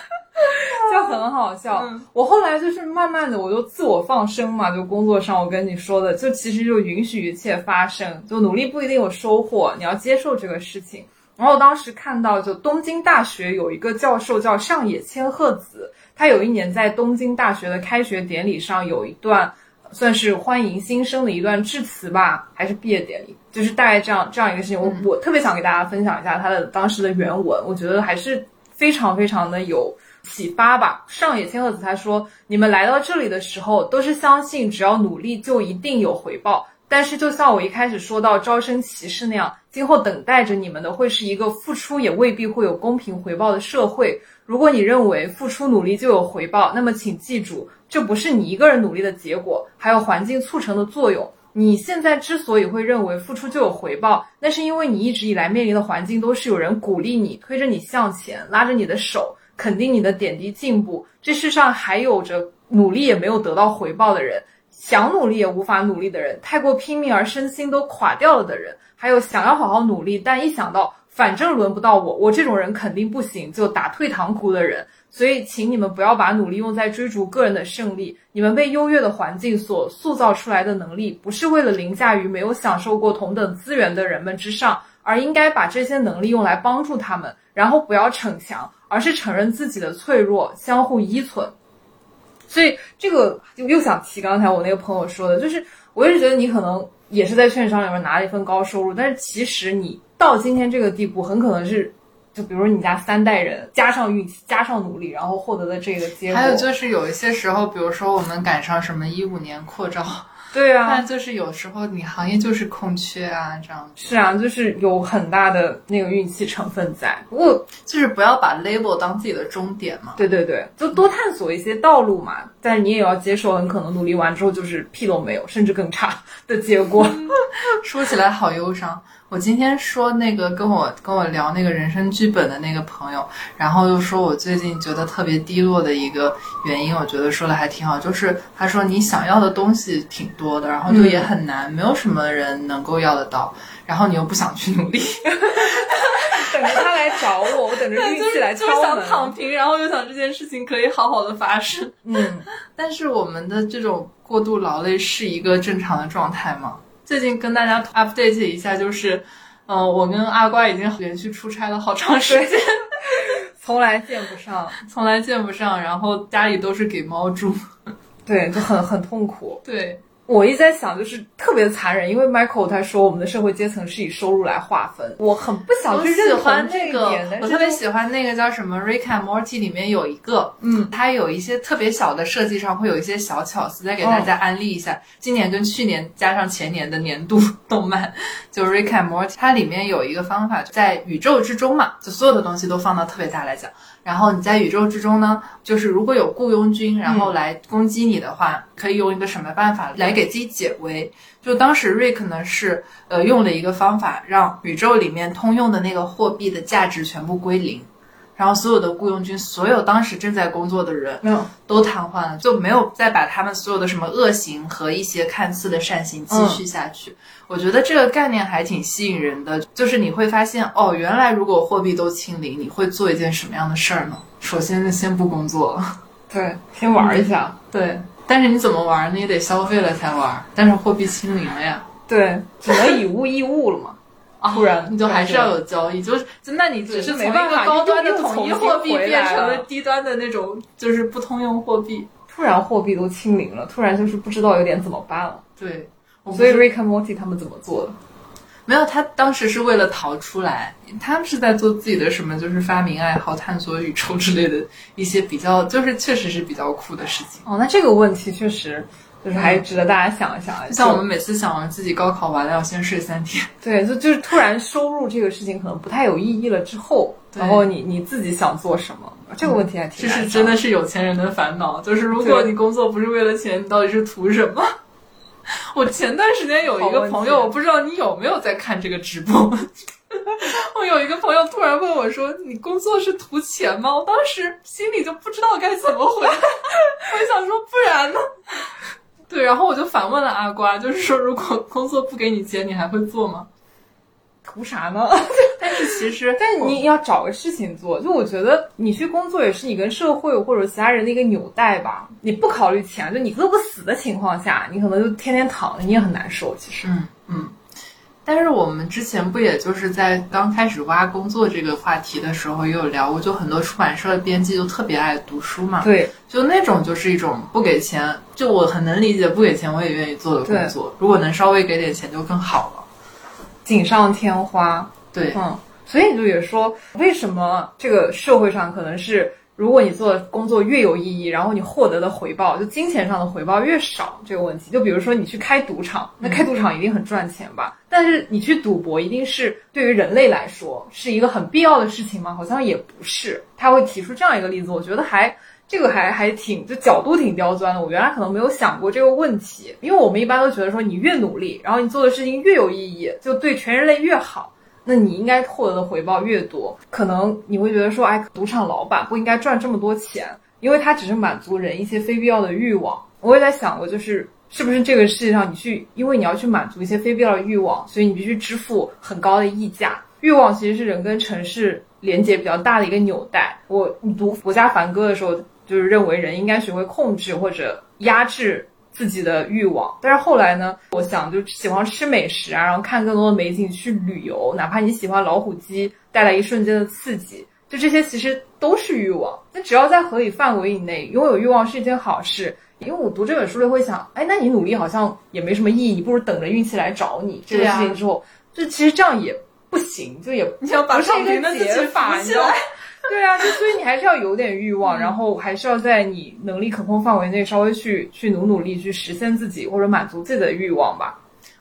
就很好笑。嗯我后来就是慢慢的，我就自我放生嘛，就工作上我跟你说的，就其实就允许一切发生，就努力不一定有收获，你要接受这个事情。然后我当时看到，就东京大学有一个教授叫上野千鹤子，他有一年在东京大学的开学典礼上有一段算是欢迎新生的一段致辞吧，还是毕业典礼，就是大概这样这样一个事情。我我特别想给大家分享一下他的当时的原文，我觉得还是非常非常的有启发吧。上野千鹤子他说：“你们来到这里的时候，都是相信只要努力就一定有回报。”但是，就像我一开始说到招生歧视那样，今后等待着你们的会是一个付出也未必会有公平回报的社会。如果你认为付出努力就有回报，那么请记住，这不是你一个人努力的结果，还有环境促成的作用。你现在之所以会认为付出就有回报，那是因为你一直以来面临的环境都是有人鼓励你、推着你向前、拉着你的手、肯定你的点滴进步。这世上还有着努力也没有得到回报的人。想努力也无法努力的人，太过拼命而身心都垮掉了的人，还有想要好好努力，但一想到反正轮不到我，我这种人肯定不行，就打退堂鼓的人。所以，请你们不要把努力用在追逐个人的胜利。你们被优越的环境所塑造出来的能力，不是为了凌驾于没有享受过同等资源的人们之上，而应该把这些能力用来帮助他们，然后不要逞强，而是承认自己的脆弱，相互依存。所以这个就又想提刚才我那个朋友说的，就是我一直觉得你可能也是在券商里面拿了一份高收入，但是其实你到今天这个地步，很可能是就比如你家三代人加上运气加上努力，然后获得的这个结果。还有就是有一些时候，比如说我们赶上什么一五年扩招，对啊，但就是有时候你行业就是空缺啊，这样是啊，就是有很大的那个运气成分在。不过就是不要把 label 当自己的终点嘛。对对对，就多探索一些道路嘛。但是你也要接受，很可能努力完之后就是屁都没有，甚至更差的结果。说起来好忧伤。我今天说那个跟我跟我聊那个人生剧本的那个朋友，然后又说我最近觉得特别低落的一个原因，我觉得说的还挺好，就是他说你想要的东西挺多的，然后就也很难，没有什么人能够要得到，然后你又不想去努力，等着他来找我，我等着运气来敲就是想门。躺平，然后又想这件事情可以好好的发生。嗯，但是我们的这种过度劳累是一个正常的状态吗？最近跟大家 update 一下，就是，嗯、我跟阿瓜已经连续出差了好长时间，从来见不上，从来见不上，然后家里都是给猫住。对，就很很痛苦。对，我一直在想，就是特别残忍，因为 Michael 他说我们的社会阶层是以收入来划分，我很不想去认欢同这那个我特别喜欢那个叫什么《Rick and Morty》里面有一个，嗯，它有一些特别小的设计上会有一些小巧思，再给大家安利一下。今年跟去年加上前年的年度 动漫，就《Rick and Morty》，它里面有一个方法，在宇宙之中嘛，就所有的东西都放到特别大来讲。然后你在宇宙之中呢，就是如果有雇佣军，然后来攻击你的话，可以用一个什么办法来给自己解围？就当时 Rick 呢是呃用了一个方法，让宇宙里面通用的那个货币的价值全部归零，然后所有的雇佣军，所有当时正在工作的人没有，都瘫痪了，就没有再把他们所有的什么恶行和一些看似的善行继续下去。我觉得这个概念还挺吸引人的，就是你会发现，哦，原来如果货币都清零，你会做一件什么样的事儿呢？首先，先不工作了，对，先玩一下，对。但是你怎么玩呢？也得消费了才玩。但是货币清零了呀，对，只能以物易物了嘛。啊不然你就还是要有交易，就是就那你只是从一没办法个高端的统一货币变成了了低端的那种，就是不通用货币。突然货币都清零了，突然就是不知道有点怎么办了。对，所以是 Rick and Morty 他们怎么做的？没有，他当时是为了逃出来，他们是在做自己的什么，就是发明爱好、探索宇宙之类的一些比较，就是确实是比较酷的事情。哦，那这个问题确实，就是还值得大家想一想。像我们每次想完自己高考完了要先睡三天，对，就就是突然收入这个事情可能不太有意义了之后，然后你你自己想做什么，这个问题还挺。这是真的是有钱人的烦恼，就是如果你工作不是为了钱，你到底是图什么？我前段时间有一个朋友，我不知道你有没有在看这个直播。我有一个朋友突然问我说：“你工作是图钱吗？”我当时心里就不知道该怎么回。我想说，不然呢？对，然后我就反问了阿瓜，就是说，如果工作不给你钱，你还会做吗？图啥呢？但是其实，但你要找个事情做。就我觉得，你去工作也是你跟社会或者其他人的一个纽带吧。你不考虑钱，就你饿不死的情况下，你可能就天天躺着，你也很难受。其实，嗯嗯。但是我们之前不也就是在刚开始挖工作这个话题的时候也有聊过，就很多出版社的编辑就特别爱读书嘛。对，就那种就是一种不给钱，就我很能理解不给钱我也愿意做的工作。如果能稍微给点钱就更好了，锦上添花。对，嗯，所以就也说，为什么这个社会上可能是。如果你做的工作越有意义，然后你获得的回报就金钱上的回报越少，这个问题，就比如说你去开赌场，那开赌场一定很赚钱吧？但是你去赌博，一定是对于人类来说是一个很必要的事情吗？好像也不是。他会提出这样一个例子，我觉得还这个还还挺就角度挺刁钻的。我原来可能没有想过这个问题，因为我们一般都觉得说你越努力，然后你做的事情越有意义，就对全人类越好。那你应该获得的回报越多，可能你会觉得说，哎，赌场老板不应该赚这么多钱，因为他只是满足人一些非必要的欲望。我也在想过，就是是不是这个世界上你去，因为你要去满足一些非必要的欲望，所以你必须支付很高的溢价。欲望其实是人跟城市连接比较大的一个纽带。我读《国家梵歌》的时候，就是认为人应该学会控制或者压制。自己的欲望，但是后来呢？我想就喜欢吃美食啊，然后看更多的美景，去旅游。哪怕你喜欢老虎机带来一瞬间的刺激，就这些其实都是欲望。那只要在合理范围以内，拥有欲望是一件好事。因为我读这本书就会想，哎，那你努力好像也没什么意义，不如等着运气来找你这个事情之后，就其实这样也不行，就也你想把躺平的解法，你知道。对啊，就所以你还是要有点欲望，然后还是要在你能力可控范围内稍微去去努努力，去实现自己或者满足自己的欲望吧。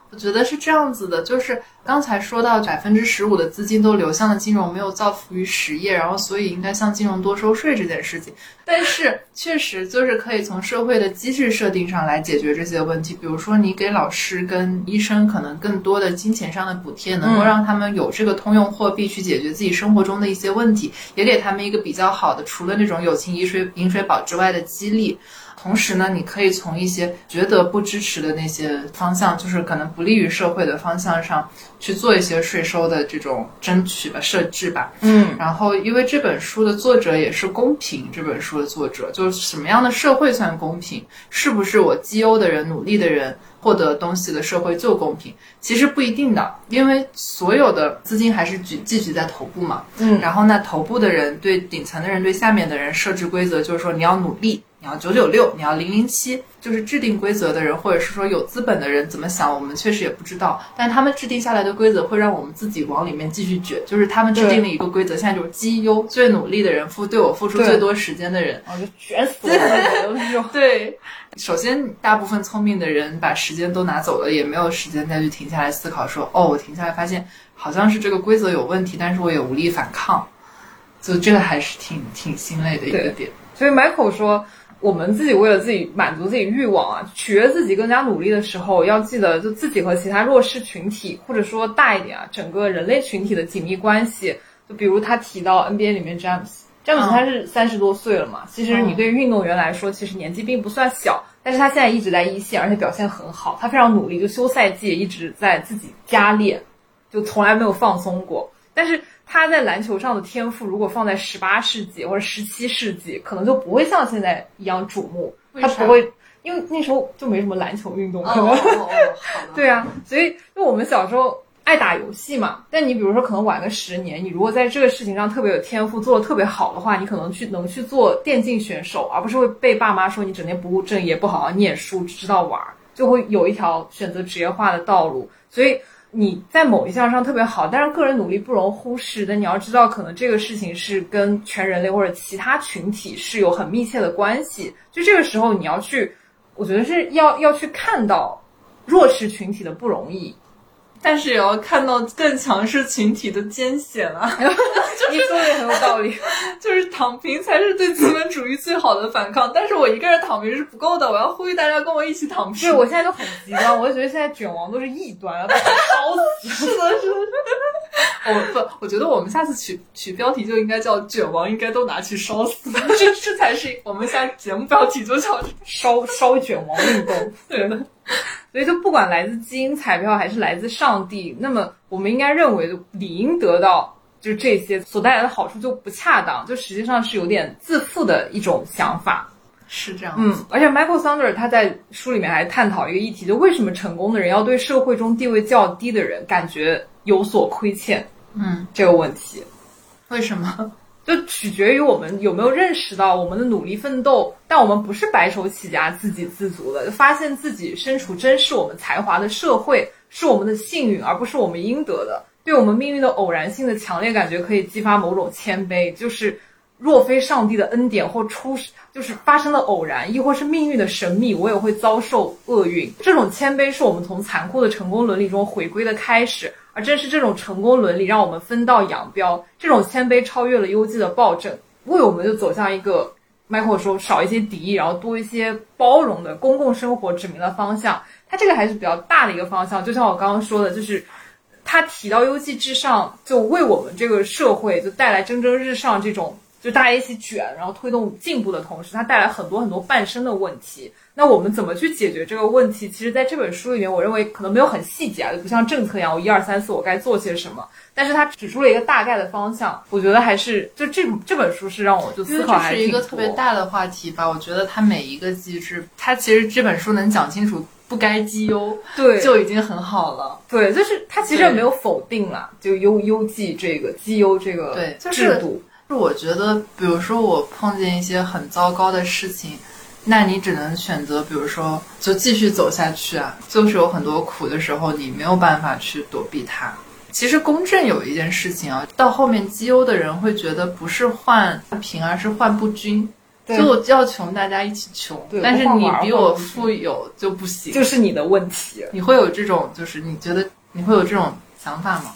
我觉得是这样子的，就是。刚才说到百分之十五的资金都流向了金融，没有造福于实业，然后所以应该向金融多收税这件事情。但是确实就是可以从社会的机制设定上来解决这些问题，比如说你给老师跟医生可能更多的金钱上的补贴，能够让他们有这个通用货币去解决自己生活中的一些问题，也给他们一个比较好的除了那种友情饮水饮水饱之外的激励。同时呢，你可以从一些觉得不支持的那些方向，就是可能不利于社会的方向上。去做一些税收的这种争取吧、设置吧。嗯，然后因为这本书的作者也是公平，这本书的作者就是什么样的社会算公平？是不是我绩优的人、努力的人获得东西的社会就公平？其实不一定的，因为所有的资金还是聚聚集在头部嘛。嗯，然后那头部的人对顶层的人对下面的人设置规则，就是说你要努力。你要九九六，你要零零七，就是制定规则的人，或者是说有资本的人怎么想，我们确实也不知道。但他们制定下来的规则会让我们自己往里面继续卷。就是他们制定了一个规则，现在就是绩优最努力的人付对我付出最多时间的人，我就卷死了。对，首先大部分聪明的人把时间都拿走了，也没有时间再去停下来思考，说哦，我停下来发现好像是这个规则有问题，但是我也无力反抗，就这个还是挺挺心累的一个点。所以 Michael 说。我们自己为了自己满足自己欲望啊，取悦自己更加努力的时候，要记得就自己和其他弱势群体，或者说大一点啊，整个人类群体的紧密关系。就比如他提到 NBA 里面詹姆斯，詹姆斯他是三十多岁了嘛，其实你对于运动员来说，其实年纪并不算小，但是他现在一直在一线，而且表现很好，他非常努力，就休赛季一直在自己加练，就从来没有放松过，但是。他在篮球上的天赋，如果放在十八世纪或者十七世纪，可能就不会像现在一样瞩目。他不会，因为那时候就没什么篮球运动。可能。对啊，所以就我们小时候爱打游戏嘛。但你比如说，可能晚个十年，你如果在这个事情上特别有天赋，做的特别好的话，你可能去能去做电竞选手，而不是会被爸妈说你整天不务正业，不好好念书，只知道玩，就会有一条选择职业化的道路。所以。你在某一项上特别好，但是个人努力不容忽视。但你要知道，可能这个事情是跟全人类或者其他群体是有很密切的关系。就这个时候，你要去我觉得是要要去看到弱势群体的不容易。但是也要看到更强势群体的艰险啊！你说的也很有道理，就是躺平才是对资本主义最好的反抗。但是我一个人躺平是不够的，我要呼吁大家跟我一起躺平。对，我现在就很极端，我就觉得现在卷王都是异端，要把他烧死。是的，是的。我不，我觉得我们下次取取标题就应该叫“卷王”，应该都拿去烧死。这这才是我们下节目标题就叫“烧烧卷王运动”。对的。所以，就不管来自基因彩票还是来自上帝，那么我们应该认为理应得到就这些所带来的好处就不恰当，就实际上是有点自负的一种想法，是这样。嗯，而且 Michael Sander 他在书里面还探讨一个议题，就为什么成功的人要对社会中地位较低的人感觉有所亏欠？嗯，这个问题为什么？就取决于我们有没有认识到我们的努力奋斗，但我们不是白手起家、自给自足的。发现自己身处珍视我们才华的社会，是我们的幸运，而不是我们应得的。对我们命运的偶然性的强烈感觉，可以激发某种谦卑，就是若非上帝的恩典或出，就是发生了偶然，亦或是命运的神秘，我也会遭受厄运。这种谦卑是我们从残酷的成功伦理中回归的开始。而正是这种成功伦理，让我们分道扬镳。这种谦卑超越了优绩的暴政，为我们就走向一个 Michael 说少一些敌意，然后多一些包容的公共生活指明了方向。他这个还是比较大的一个方向。就像我刚刚说的，就是他提到优绩至上，就为我们这个社会就带来蒸蒸日上这种，就大家一起卷，然后推动进步的同时，它带来很多很多半生的问题。那我们怎么去解决这个问题？其实，在这本书里面，我认为可能没有很细节啊，就不像政策一样，我一二三四我该做些什么。但是他指出了一个大概的方向，我觉得还是就这这本书是让我就思考还是一个特别大的话题吧。我觉得它每一个机制，它其实这本书能讲清楚不该绩优，对，就已经很好了。对，就是它其实也没有否定了，就优优绩这个绩优这个对制度。是我觉得，比如说我碰见一些很糟糕的事情。那你只能选择，比如说，就继续走下去啊。就是有很多苦的时候，你没有办法去躲避它。其实公正有一件事情啊，到后面绩优的人会觉得不是换平，而是换不均。就要穷，大家一起穷。但是你比我富有就不行，就是你的问题。你会有这种，就是你觉得你会有这种想法吗？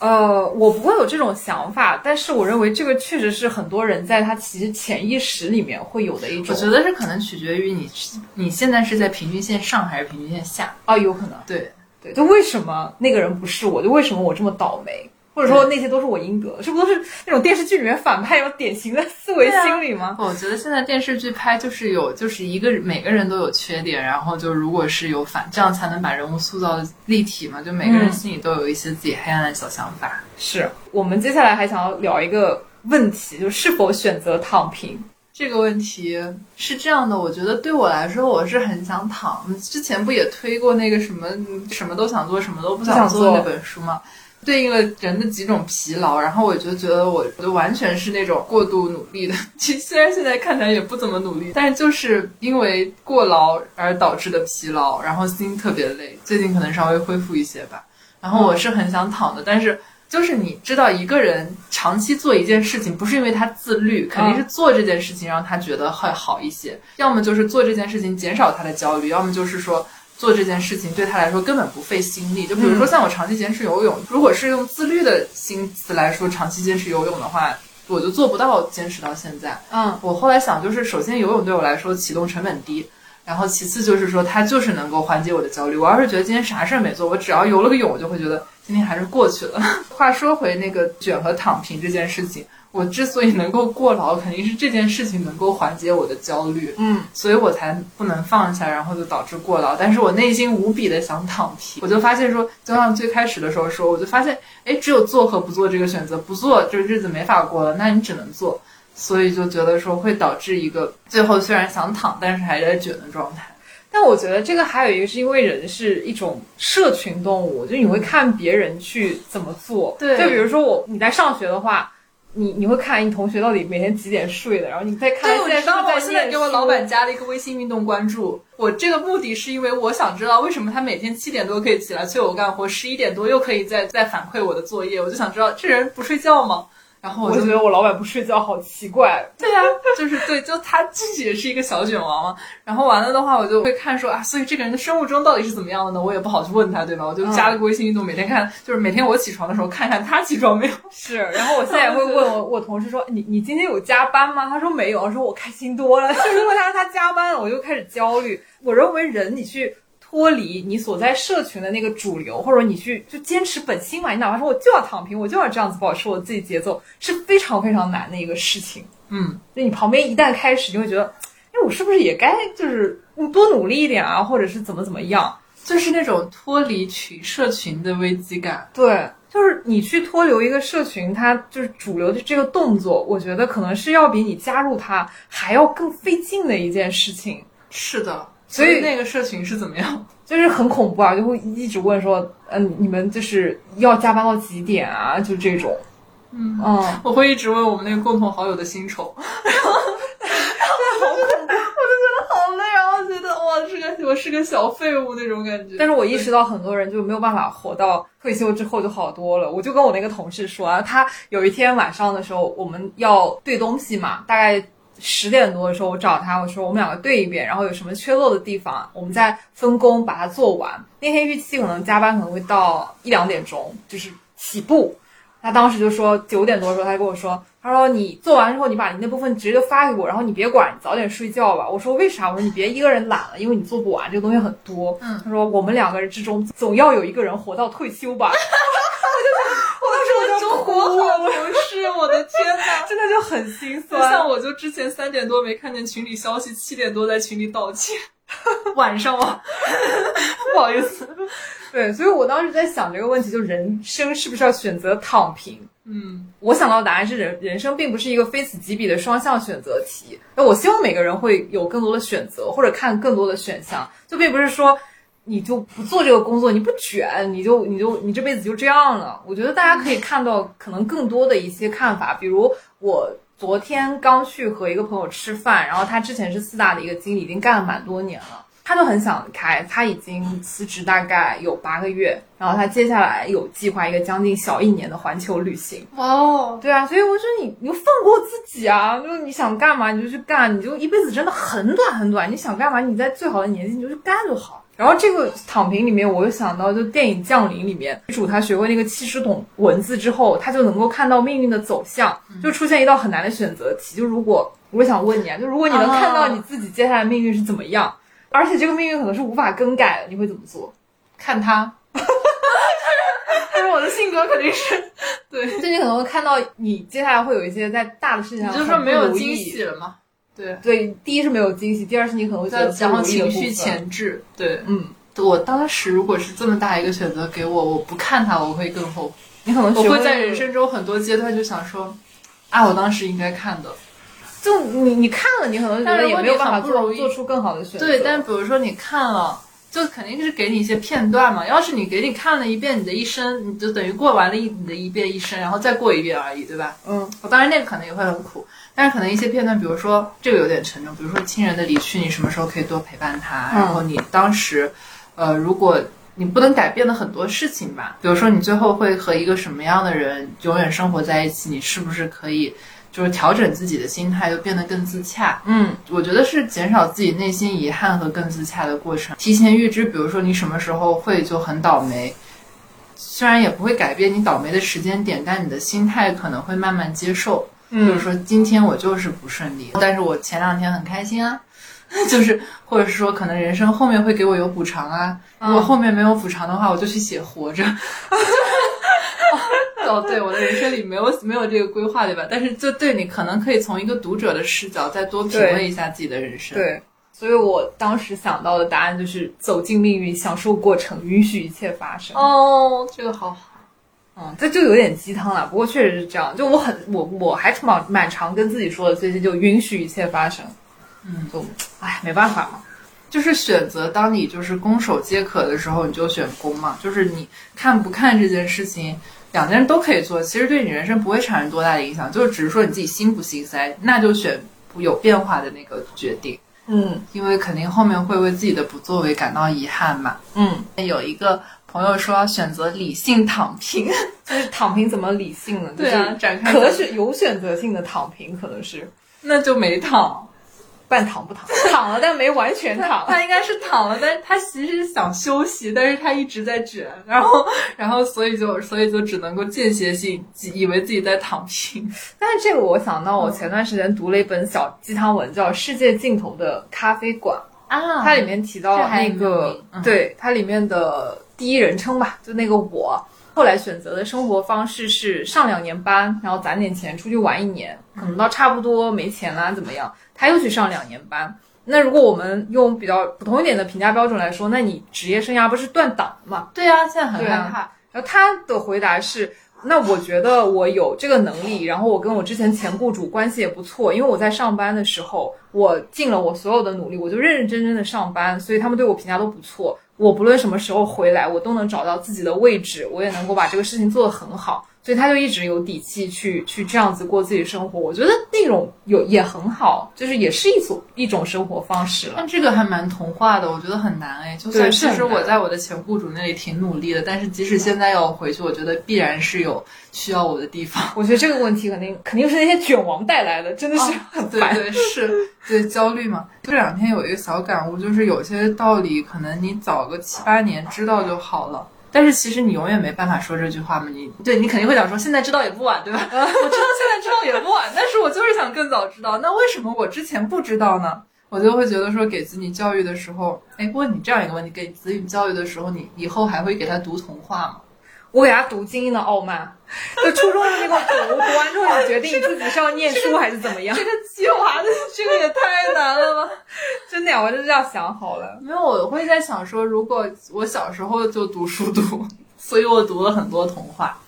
呃，我不会有这种想法，但是我认为这个确实是很多人在他其实潜意识里面会有的一种。我觉得是可能取决于你你现在是在平均线上还是平均线下啊？有可能，对对，就为什么那个人不是我？就为什么我这么倒霉？或者说那些都是我应得，这不都是那种电视剧里面反派那种典型的思维心理吗？我觉得现在电视剧拍就是有，就是一个每个人都有缺点，然后就如果是有反，这样才能把人物塑造立体嘛。就每个人心里都有一些自己黑暗的小想法。是我们接下来还想要聊一个问题，就是否选择躺平这个问题是这样的。我觉得对我来说，我是很想躺。之前不也推过那个什么什么都想做，什么都不想做那本书吗？对应了人的几种疲劳，然后我就觉得我我就完全是那种过度努力的。其实虽然现在看起来也不怎么努力，但是就是因为过劳而导致的疲劳，然后心特别累。最近可能稍微恢复一些吧。然后我是很想躺的，但是就是你知道，一个人长期做一件事情，不是因为他自律，肯定是做这件事情让他觉得会好一些。要么就是做这件事情减少他的焦虑，要么就是说。做这件事情对他来说根本不费心力，就比如说像我长期坚持游泳，如果是用自律的心思来说，长期坚持游泳的话，我就做不到坚持到现在。嗯，我后来想，就是首先游泳对我来说启动成本低，然后其次就是说它就是能够缓解我的焦虑。我要是觉得今天啥事儿没做，我只要游了个泳，我就会觉得今天还是过去了。话说回那个卷和躺平这件事情。我之所以能够过劳，肯定是这件事情能够缓解我的焦虑，嗯，所以我才不能放下，然后就导致过劳。但是我内心无比的想躺平，我就发现说，就像最开始的时候说，我就发现，哎，只有做和不做这个选择，不做这个日子没法过了，那你只能做，所以就觉得说会导致一个最后虽然想躺，但是还在卷的状态。但我觉得这个还有一个是因为人是一种社群动物，就你会看别人去怎么做，对，就比如说我你在上学的话。你你会看你同学到底每天几点睡的，然后你再看。对，我知道我现在给我老板加了一个微信运动关注。我这个目的是因为我想知道为什么他每天七点多可以起来催我干活，十一点多又可以再再反馈我的作业。我就想知道这人不睡觉吗？然后我就我觉得我老板不睡觉好奇怪。对呀、就是对，就他自己也是一个小卷王嘛。然后完了的话，我就会看说啊，所以这个人的生物钟到底是怎么样的呢？我也不好去问他，对吧？我就加了个微信运动，每天看，就是每天我起床的时候看看他起床没有。是，然后我现在也会问我 我同事说，你你今天有加班吗？他说没有，我说我开心多了。就如果他说他加班了，我就开始焦虑。我认为人你去脱离你所在社群的那个主流，或者你去就坚持本心嘛，你哪怕说我就要躺平，我就要这样子保持我自己节奏，是非常非常难的一个事情。嗯，就你旁边一旦开始，你会觉得，哎，我是不是也该就是多努力一点啊，或者是怎么怎么样？就是那种脱离群社群的危机感。对，就是你去脱流一个社群，它就是主流的这个动作，我觉得可能是要比你加入它还要更费劲的一件事情，是的，所以那个社群是怎么样？就是很恐怖啊，就会一直问说，嗯，你们就是要加班到几点啊？就这种，嗯嗯，我会一直问我们那个共同好友的薪酬，然后我就觉得好累，然后觉得哇，是个我是个小废物那种感觉。但是我意识到很多人就没有办法活到退休之后就好多了。我就跟我那个同事说啊，他有一天晚上的时候，我们要对东西嘛，大概十点多的时候，我找他，我说我们两个对一遍，然后有什么缺漏的地方，我们再分工把它做完。那天预期可能加班可能会到一两点钟，就是起步。他当时就说九点多的时候，他跟我说，他说你做完之后，你把你那部分直接就发给我，然后你别管，你早点睡觉吧。我说为啥？我说你别一个人懒了，因为你做不完，这个东西很多。嗯他说我们两个人之中总要有一个人活到退休吧。我当时我就哭我了，好不是，我的天！就很心就酸。像我就之前三点多没看见群里消息，七点多在群里道歉，晚上吗？不好意思。对，所以我当时在想这个问题，就人生是不是要选择躺平？嗯，我想到的答案是人人生并不是一个非此即彼的双向选择题。那我希望每个人会有更多的选择，或者看更多的选项，就并不是说你就不做这个工作，你不卷，你就你就你这辈子就这样了。我觉得大家可以看到可能更多的一些看法，比如我。昨天刚去和一个朋友吃饭，然后他之前是四大的一个经理，已经干了蛮多年了。他就很想开，他已经辞职大概有八个月，然后他接下来有计划一个将近小一年的环球旅行。哇哦，对啊，所以我说你你就放过自己啊，就是你想干嘛你就去干，你就一辈子真的很短很短，你想干嘛你在最好的年纪你就去干就好。然后这个躺平里面，我又想到就电影《降临》里面，女主她学会那个七十种文字之后，她就能够看到命运的走向，就出现一道很难的选择题。就如果我想问你啊，就如果你能看到你自己接下来命运是怎么样，而且这个命运可能是无法更改的，你会怎么做？看他，但是我的性格肯定是对，就你可能会看到你接下来会有一些在大的事情上你就说没有惊喜了嘛？对，对，第一是没有惊喜，第二是你可能会觉得然后情绪，前置，对。嗯，我当时如果是这么大一个选择给我，我不看它，我会更后悔。你可能我学会在人，生中很多阶段就想说，啊，我当时应该看的。就你你看了，你可能觉得也没有办法做做出更好的选择。对，但比如说你看了，就肯定是给你一些片段嘛。要是你给你看了一遍你的一生，你就等于过完了一你的一遍一生，然后再过一遍而已，对吧？嗯，我当然那个可能也会很苦，但是可能一些片段，比如说这个有点沉重，比如说亲人的离去，你什么时候可以多陪伴他？嗯然后你当时，呃，如果你不能改变的很多事情吧，比如说你最后会和一个什么样的人永远生活在一起，你是不是可以就是调整自己的心态，就变得更自洽？嗯，我觉得是减少自己内心遗憾和更自洽的过程。提前预知，比如说你什么时候会就很倒霉，虽然也不会改变你倒霉的时间点，但你的心态可能会慢慢接受。嗯就是说今天我就是不顺利，但是我前两天很开心啊。就是，或者是说，可能人生后面会给我有补偿啊。如果后面没有补偿的话，我就去写活着。哦，对，我的人生里没有没有这个规划，对吧？但是就对你可能可以从一个读者的视角再多品味一下自己的人生。，对。所以我当时想到的答案就是走进命运，享受过程，允许一切发生。哦，这个好好。嗯，这就有点鸡汤了，不过确实是这样。就我很我我还蛮蛮常跟自己说的，最近就允许一切发生。嗯，就唉，没办法嘛。就是选择，当你就是攻守皆可的时候，你就选攻嘛。就是你看不看这件事情，两件事都可以做，其实对你人生不会产生多大的影响，就是只是说你自己心不心塞，那就选有变化的那个决定，嗯因为肯定后面会为自己的不作为感到遗憾嘛。嗯有一个朋友说要选择理性躺平，就是躺平怎么理性呢？对啊，展开可选有选择性的躺平可能是，那就没躺。半躺不躺，躺了但没完全躺。他应该是躺了，但是他其实想休息，但是他一直在卷，然后，然后所以就所以就只能够间歇性以为自己在躺平。但是这个我想到，我前段时间读了一本小鸡汤文，叫《世界尽头的咖啡馆》啊，它里面提到那个，对它里面的第一人称吧，就那个我。后来选择的生活方式是上两年班，然后攒点钱出去玩一年，可能到差不多没钱啦，怎么样？他又去上两年班。那如果我们用比较普通一点的评价标准来说，那你职业生涯不是断档了吗？对啊，现在很害怕。然后他的回答是：那我觉得我有这个能力，然后我跟我之前前雇主关系也不错，因为我在上班的时候，我尽了我所有的努力，我就认认真真的上班，所以他们对我评价都不错。我不论什么时候回来，我都能找到自己的位置，我也能够把这个事情做得很好。所以他就一直有底气去去这样子过自己生活，我觉得那种有也很好，就是也是一种一种生活方式了。但这个还蛮童话的，我觉得很难哎。就算其实我在我的前雇主那里挺努力的，但是即使现在要回去，我觉得必然是有需要我的地方。我觉得这个问题肯定肯定是那些卷王带来的，真的是很烦。对对是，对焦虑嘛。这两天有一个小感悟，就是有些道理可能你早个七八年知道就好了。但是其实你永远没办法说这句话嘛，你对你肯定会想说现在知道也不晚，对吧？我知道现在知道也不晚，但是我就是想更早知道。那为什么我之前不知道呢？我就会觉得说给子女教育的时候，哎，问你这样一个问题：给子女教育的时候，你以后还会给他读童话吗？我给他读《精英的傲慢》，就初中的那个读读完之后，你决定你自己是要念书还是怎么样？这个计划的这个也太难了吧！真的，我就这样想好了。没有，我会在想说，如果我小时候就读书读，所以我读了很多童话。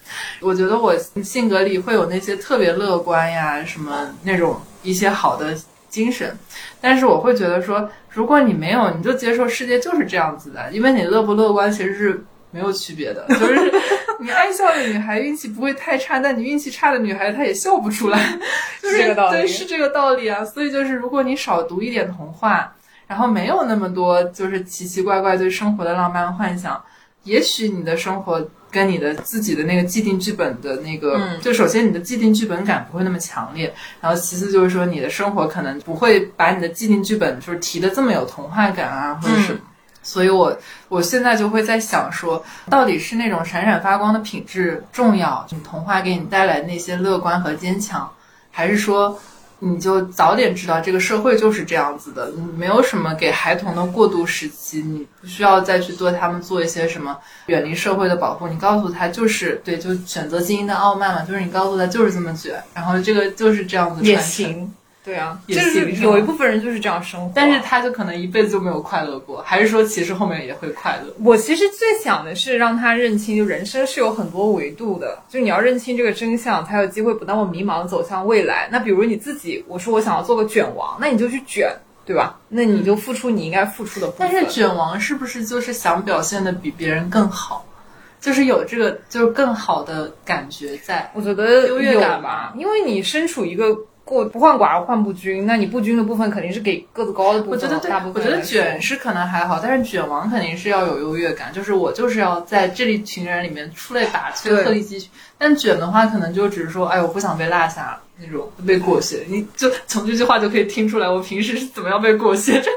我觉得我性格里会有那些特别乐观呀，什么那种一些好的精神。但是我会觉得说，如果你没有，你就接受世界就是这样子的，因为你乐不乐观其实是。没有区别的，就是你爱笑的女孩运气不会太差，但你运气差的女孩她也笑不出来，就是这个道理，对，是这个道理啊。所以就是如果你少读一点童话，然后没有那么多就是奇奇怪怪对生活的浪漫幻想，也许你的生活跟你的自己的那个既定剧本的那个，就首先你的既定剧本感不会那么强烈，然后其次就是说你的生活可能不会把你的既定剧本就是提的这么有童话感啊，或者是。所以，我我现在就会在想说，到底是那种闪闪发光的品质重要，你童话给你带来那些乐观和坚强，还是说，你就早点知道这个社会就是这样子的，没有什么给孩童的过渡时期，你不需要再去对他们做一些什么远离社会的保护，你告诉他就是对，就选择精英的傲慢嘛，就是你告诉他就是这么卷，然后这个就是这样子也行。对啊，就是有一部分人就是这样生活，但是他就可能一辈子就没有快乐过，还是说其实后面也会快乐？我其实最想的是让他认清，就人生是有很多维度的，就你要认清这个真相，才有机会不那么迷茫走向未来。那比如你自己，我说我想要做个卷王，那你就去卷，对吧？那你就付出你应该付出的部分。但是卷王是不是就是想表现的比别人更好，就是有这个就是更好的感觉在？我觉得优越感吧，因为你身处一个。过不患寡而患不均，那你不均的部分肯定是给个子高的部分。我觉得对，我觉得卷是可能还好，但是卷王肯定是要有优越感，就是我就是要在这一群人里面出类拔萃、鹤立鸡群。但卷的话，可能就只是说，哎，我不想被落下。那种被裹挟，你就从这句话就可以听出来，我平时是怎么样被裹挟着，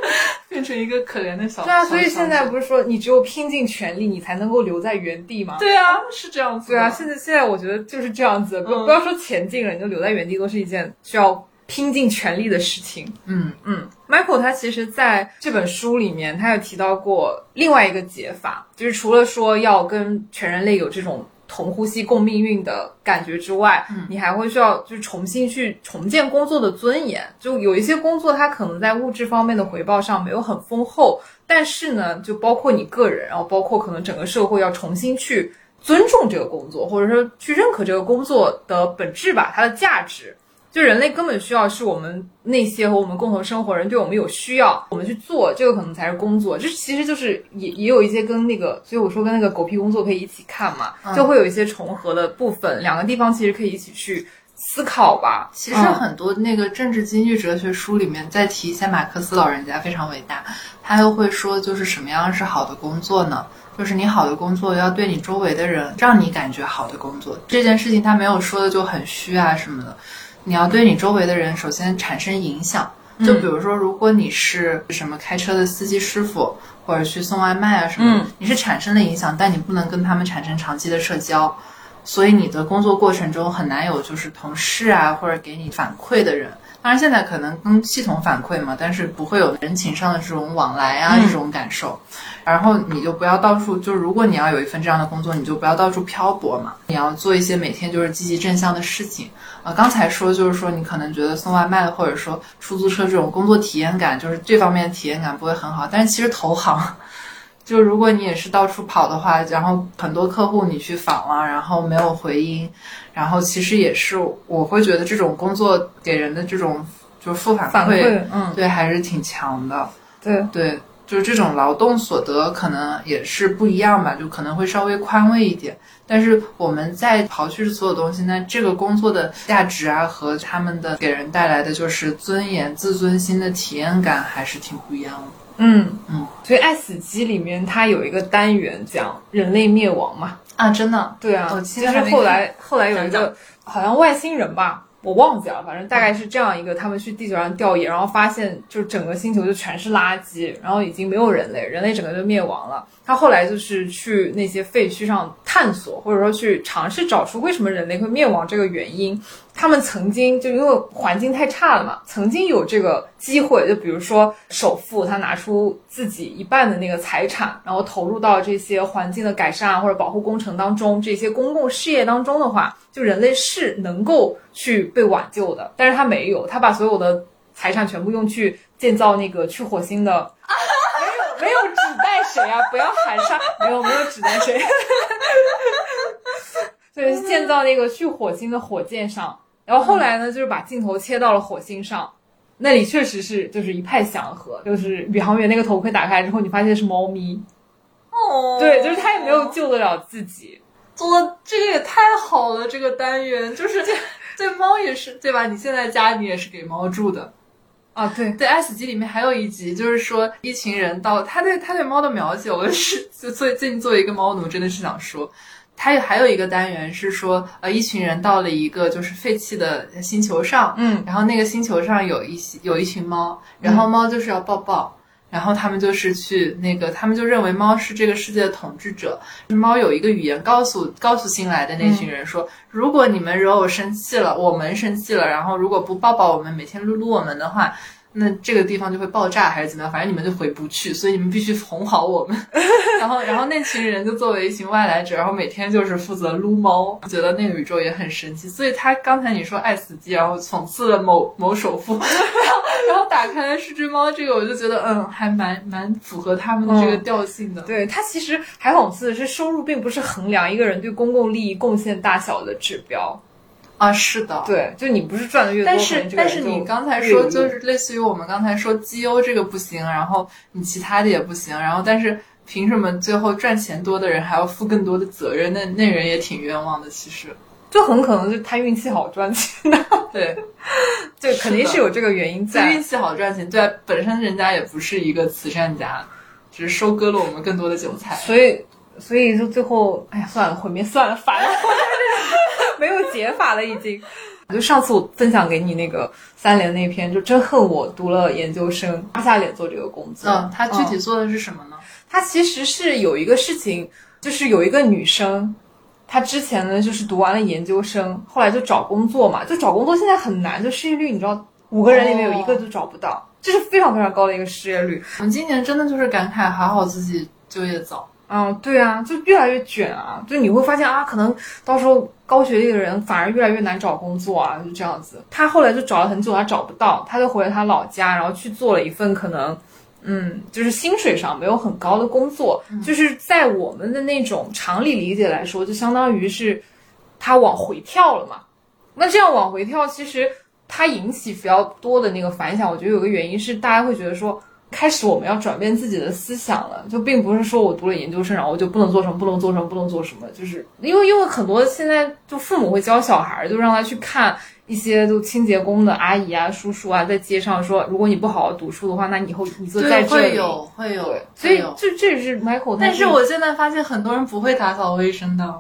变成一个可怜的小。对啊，所以现在不是说你只有拼尽全力，你才能够留在原地吗？对啊，是这样子。对啊，现在现在我觉得就是这样子，不不要说前进了，你就留在原地都是一件需要拼尽全力的事情。嗯嗯，Michael 他其实在这本书里面，他有提到过另外一个解法，就是除了说要跟全人类有这种。同呼吸共命运的感觉之外，你还会需要就是重新去重建工作的尊严。就有一些工作，它可能在物质方面的回报上没有很丰厚，但是呢，就包括你个人，然后包括可能整个社会要重新去尊重这个工作，或者说去认可这个工作的本质吧，它的价值。就人类根本需要是我们那些和我们共同生活人对我们有需要，我们去做这个可能才是工作。这其实就是也也有一些跟那个，所以我说跟那个狗屁工作可以一起看嘛，就会有一些重合的部分。两个地方其实可以一起去思考吧。其实很多那个政治经济哲学书里面在提一下马克思老人家非常伟大，他又会说就是什么样是好的工作呢？就是你好的工作要对你周围的人让你感觉好的工作这件事情，他没有说的就很虚啊什么的。你要对你周围的人首先产生影响，就比如说，如果你是什么开车的司机师傅，或者去送外卖啊什么，你是产生了影响，但你不能跟他们产生长期的社交，所以你的工作过程中很难有就是同事啊或者给你反馈的人。当然，现在可能跟系统反馈嘛，但是不会有人情上的这种往来啊，这种感受。然后你就不要到处，就是如果你要有一份这样的工作，你就不要到处漂泊嘛。你要做一些每天就是积极正向的事情。啊，刚才说就是说你可能觉得送外卖或者说出租车这种工作体验感，就是这方面体验感不会很好。但是其实投行，就如果你也是到处跑的话，然后很多客户你去访了，然后没有回音。然后其实也是，我会觉得这种工作给人的这种就是负反馈，嗯，对，还是挺强的。对对，就是这种劳动所得可能也是不一样吧，就可能会稍微宽慰一点。但是我们在刨去所有东西，那这个工作的价值啊和他们的给人带来的就是尊严、自尊心的体验感还是挺不一样的。嗯嗯，所以《爱死机》里面它有一个单元讲人类灭亡嘛。啊，真的，对啊，其实后来后来有一个好像外星人吧，我忘记了，反正大概是这样一个，他们去地球上调研，然后发现就整个星球就全是垃圾，然后已经没有人类，人类整个就灭亡了。他后来就是去那些废墟上探索，或者说去尝试找出为什么人类会灭亡这个原因。他们曾经就因为环境太差了嘛，曾经有这个机会，就比如说首富他拿出自己一半的那个财产，然后投入到这些环境的改善或者保护工程当中，这些公共事业当中的话，就人类是能够去被挽救的。但是他没有，他把所有的财产全部用去建造那个去火星的。没有指代谁啊！不要喊上，没有没有指代谁。对，建造那个去火星的火箭上，然后后来呢，就是把镜头切到了火星上，那里确实是就是一派祥和，就是宇航员那个头盔打开之后，你发现是猫咪。哦，对，就是他也没有救得了自己。做这个也太好了，这个单元就是对猫也是对吧？你现在家里也是给猫住的。啊，对。对，《爱死机》里面还有一集，就是说一群人到他对他对猫的描写，我是就最最近作为一个猫奴，真的是想说，他还有一个单元是说，呃，一群人到了一个就是废弃的星球上，嗯，然后那个星球上有一些有一群猫，然后猫就是要抱抱。然后他们就是去那个，他们就认为猫是这个世界的统治者。猫有一个语言告诉告诉新来的那群人说：如果你们惹我生气了，我们生气了，然后如果不抱抱我们，每天撸撸我们的话。那这个地方就会爆炸还是怎么样？反正你们就回不去，所以你们必须哄好我们。然后，然后那群人就作为一群外来者，然后每天就是负责撸猫，觉得那个宇宙也很神奇。所以他刚才你说爱死机，然后讽刺了某某首富，然后然后打开是只猫，这个我就觉得嗯，还蛮蛮符合他们的这个调性的。对他其实还讽刺的是，收入并不是衡量一个人对公共利益贡献大小的指标。啊，是的，对，就你不是赚的越多，但是但是你刚才说就是类似于我们刚才说绩优这个不行，然后你其他的也不行，然后但是凭什么最后赚钱多的人还要负更多的责任？那那人也挺冤枉的，其实就很可能是他运气好赚钱的，对，对，肯定是有这个原因在。运气好赚钱，对啊，本身人家也不是一个慈善家，只是收割了我们更多的韭菜，所以所以就最后，哎呀，算了，毁灭算了，烦了。没有解法了，已经。就上次我分享给你那个三联那篇，就真恨我读了研究生，拉下脸做这个工作。嗯，他具体做的是什么呢？他其实是有一个事情，就是有一个女生，她之前呢就是读完了研究生，后来就找工作嘛，就找工作现在很难，就失业率你知道，五个人里面有一个都找不到，这是非常非常高的一个失业率。我们今年真的就是感慨，还好自己就业早。嗯，对啊，就越来越卷啊！就你会发现啊，可能到时候高学历的人反而越来越难找工作啊，就这样子。他后来就找了很久，他找不到，他就回了他老家，然后去做了一份可能，嗯，就是薪水上没有很高的工作，就是在我们的那种常理理解来说，就相当于是他往回跳了嘛。那这样往回跳，其实它引起比较多的那个反响，我觉得有个原因是大家会觉得说。开始我们要转变自己的思想了，就并不是说我读了研究生，然后我就不能做什么，不能做什么，不能做什么，就是因为因为很多现在就父母会教小孩，就让他去看一些就清洁工的阿姨啊、叔叔啊，在街上说，如果你不好好读书的话，那你以后你就在，这里。会有会有，所以这这也是 Michael 但是我现在发现很多人不会打扫卫生的，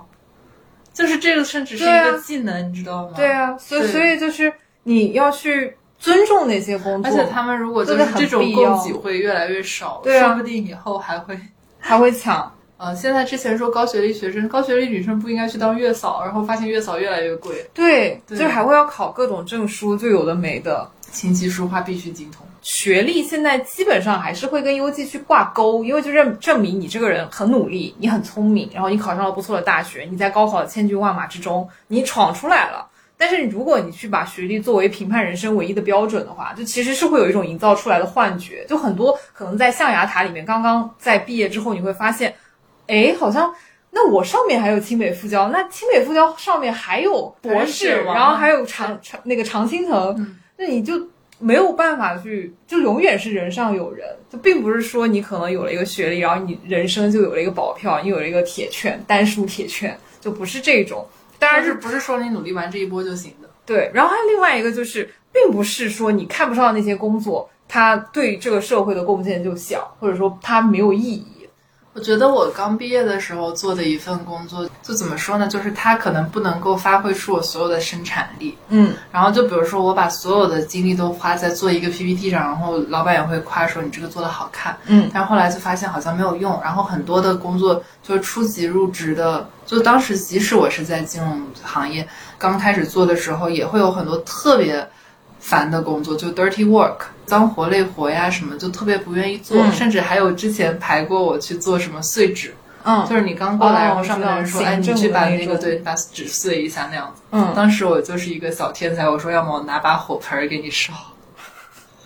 就是这个甚至是一个技能，你知道吗？对，啊，所以所以就是你要去尊重那些工作，而且他们如果就真的很是这种供给会越来越少，对啊说不定以后还会。还会抢。呃，现在之前说高学历学生、高学历女生不应该去当月嫂，然后发现月嫂越来越贵，对，对就还会要考各种证书，就有的没的。琴棋书画必须精通。学历现在基本上还是会跟优绩去挂钩，因为就证证明你这个人很努力，你很聪明，然后你考上了不错的大学，你在高考的千军万马之中你闯出来了。但是如果你去把学历作为评判人生唯一的标准的话，就其实是会有一种营造出来的幻觉。就很多可能在象牙塔里面，刚刚在毕业之后，你会发现，哎，好像那我上面还有清北复交，那清北复交上面还有博士，然后还有常常那个常青藤，嗯那你就没有办法去，就永远是人上有人，就并不是说你可能有了一个学历，然后你人生就有了一个保票，你有了一个铁券，单数铁券，就不是这种。当然是不是说你努力完这一波就行的？对，然后还有另外一个就是，并不是说你看不上那些工作，它对这个社会的贡献就小，或者说它没有意义。我觉得我刚毕业的时候做的一份工作，就怎么说呢？就是它可能不能够发挥出我所有的生产力。嗯然后就比如说，我把所有的精力都花在做一个 PPT 上，然后老板也会夸说你这个做的好看。嗯，但后来就发现好像没有用，然后很多的工作就是初级入职的，就当时即使我是在金融行业刚开始做的时候，也会有很多特别烦的工作，就 dirty work，脏活累活呀什么，就特别不愿意做，嗯甚至还有之前排过我去做什么碎纸。嗯就是你刚过来，哦然后上面的人说：“哎，你去把那个对，把纸碎一下那样子。”嗯，当时我就是一个小天才，我说要么我拿把火盆儿给你烧。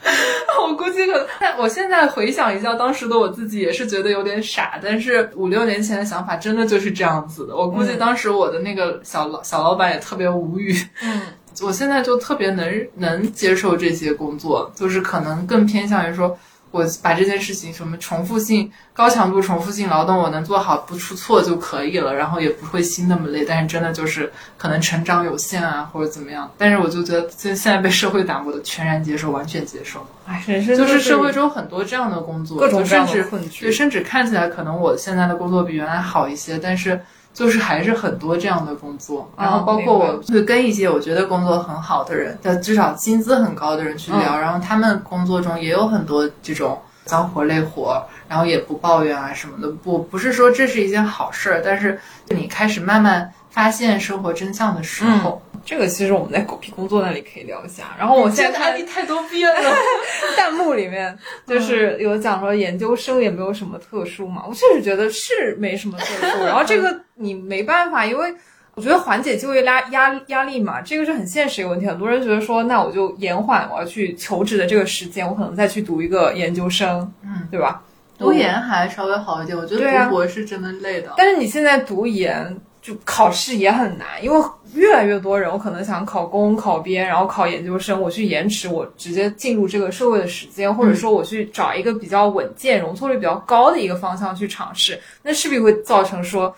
我估计可能，但我现在回想一下，当时的我自己也是觉得有点傻，但是五六年前的想法真的就是这样子的。我估计当时我的那个小老小老板也特别无语。嗯，我现在就特别能能接受这些工作，就是可能更偏向于说。我把这件事情什么重复性、高强度重复性劳动我能做好不出错就可以了，然后也不会心那么累。但是真的就是可能成长有限啊，或者怎么样。但是我就觉得现现在被社会打磨的全然接受，完全接受。哎，人生就是社会中很多这样的工作，各种困局对，甚至看起来可能我现在的工作比原来好一些，但是就是还是很多这样的工作。然后包括我会跟一些我觉得工作很好的人，但至少薪资很高的人去聊，然后他们工作中也有很多这种脏活累活，然后也不抱怨啊什么的。不不是说这是一件好事儿，但是你开始慢慢发现生活真相的时候，这个其实我们在狗屁工作那里可以聊一下。然后我现在看案例太多变了。弹幕里面 就是有讲说研究生也没有什么特殊嘛，我确实觉得是没什么特殊。然后这个你没办法，因为我觉得缓解就业压压压力嘛，这个是很现实一个问题。很多人觉得说，那我就延缓我要去求职的这个时间，我可能再去读一个研究生，嗯，对吧？读研还稍微好一点，我觉得读博是真的累的。但是你现在读研就考试也很难，因为越来越多人，我可能想考公、考编，然后考研究生，我去延迟我直接进入这个社会的时间，或者说我去找一个比较稳健、容错率比较高的一个方向去尝试，那势必会造成说。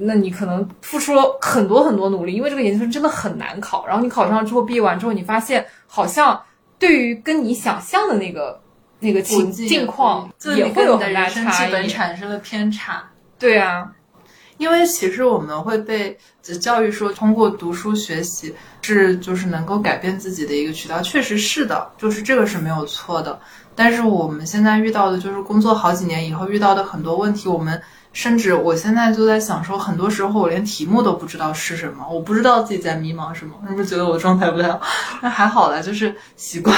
那你可能付出了很多很多努力，因为这个研究生真的很难考。然后你考上了之后，毕业完之后，你发现好像对于跟你想象的那个那个情境况也会有很大差基本异。产生了偏差。对啊，因为其实我们会被教育说，通过读书学习是就是能够改变自己的一个渠道，确实是的，就是这个是没有错的。但是我们现在遇到的就是工作好几年以后遇到的很多问题，我们甚至我现在就在想说，很多时候我连题目都不知道是什么，我不知道自己在迷茫什么。是不是觉得我状态不太好？那还好啦，就是习惯，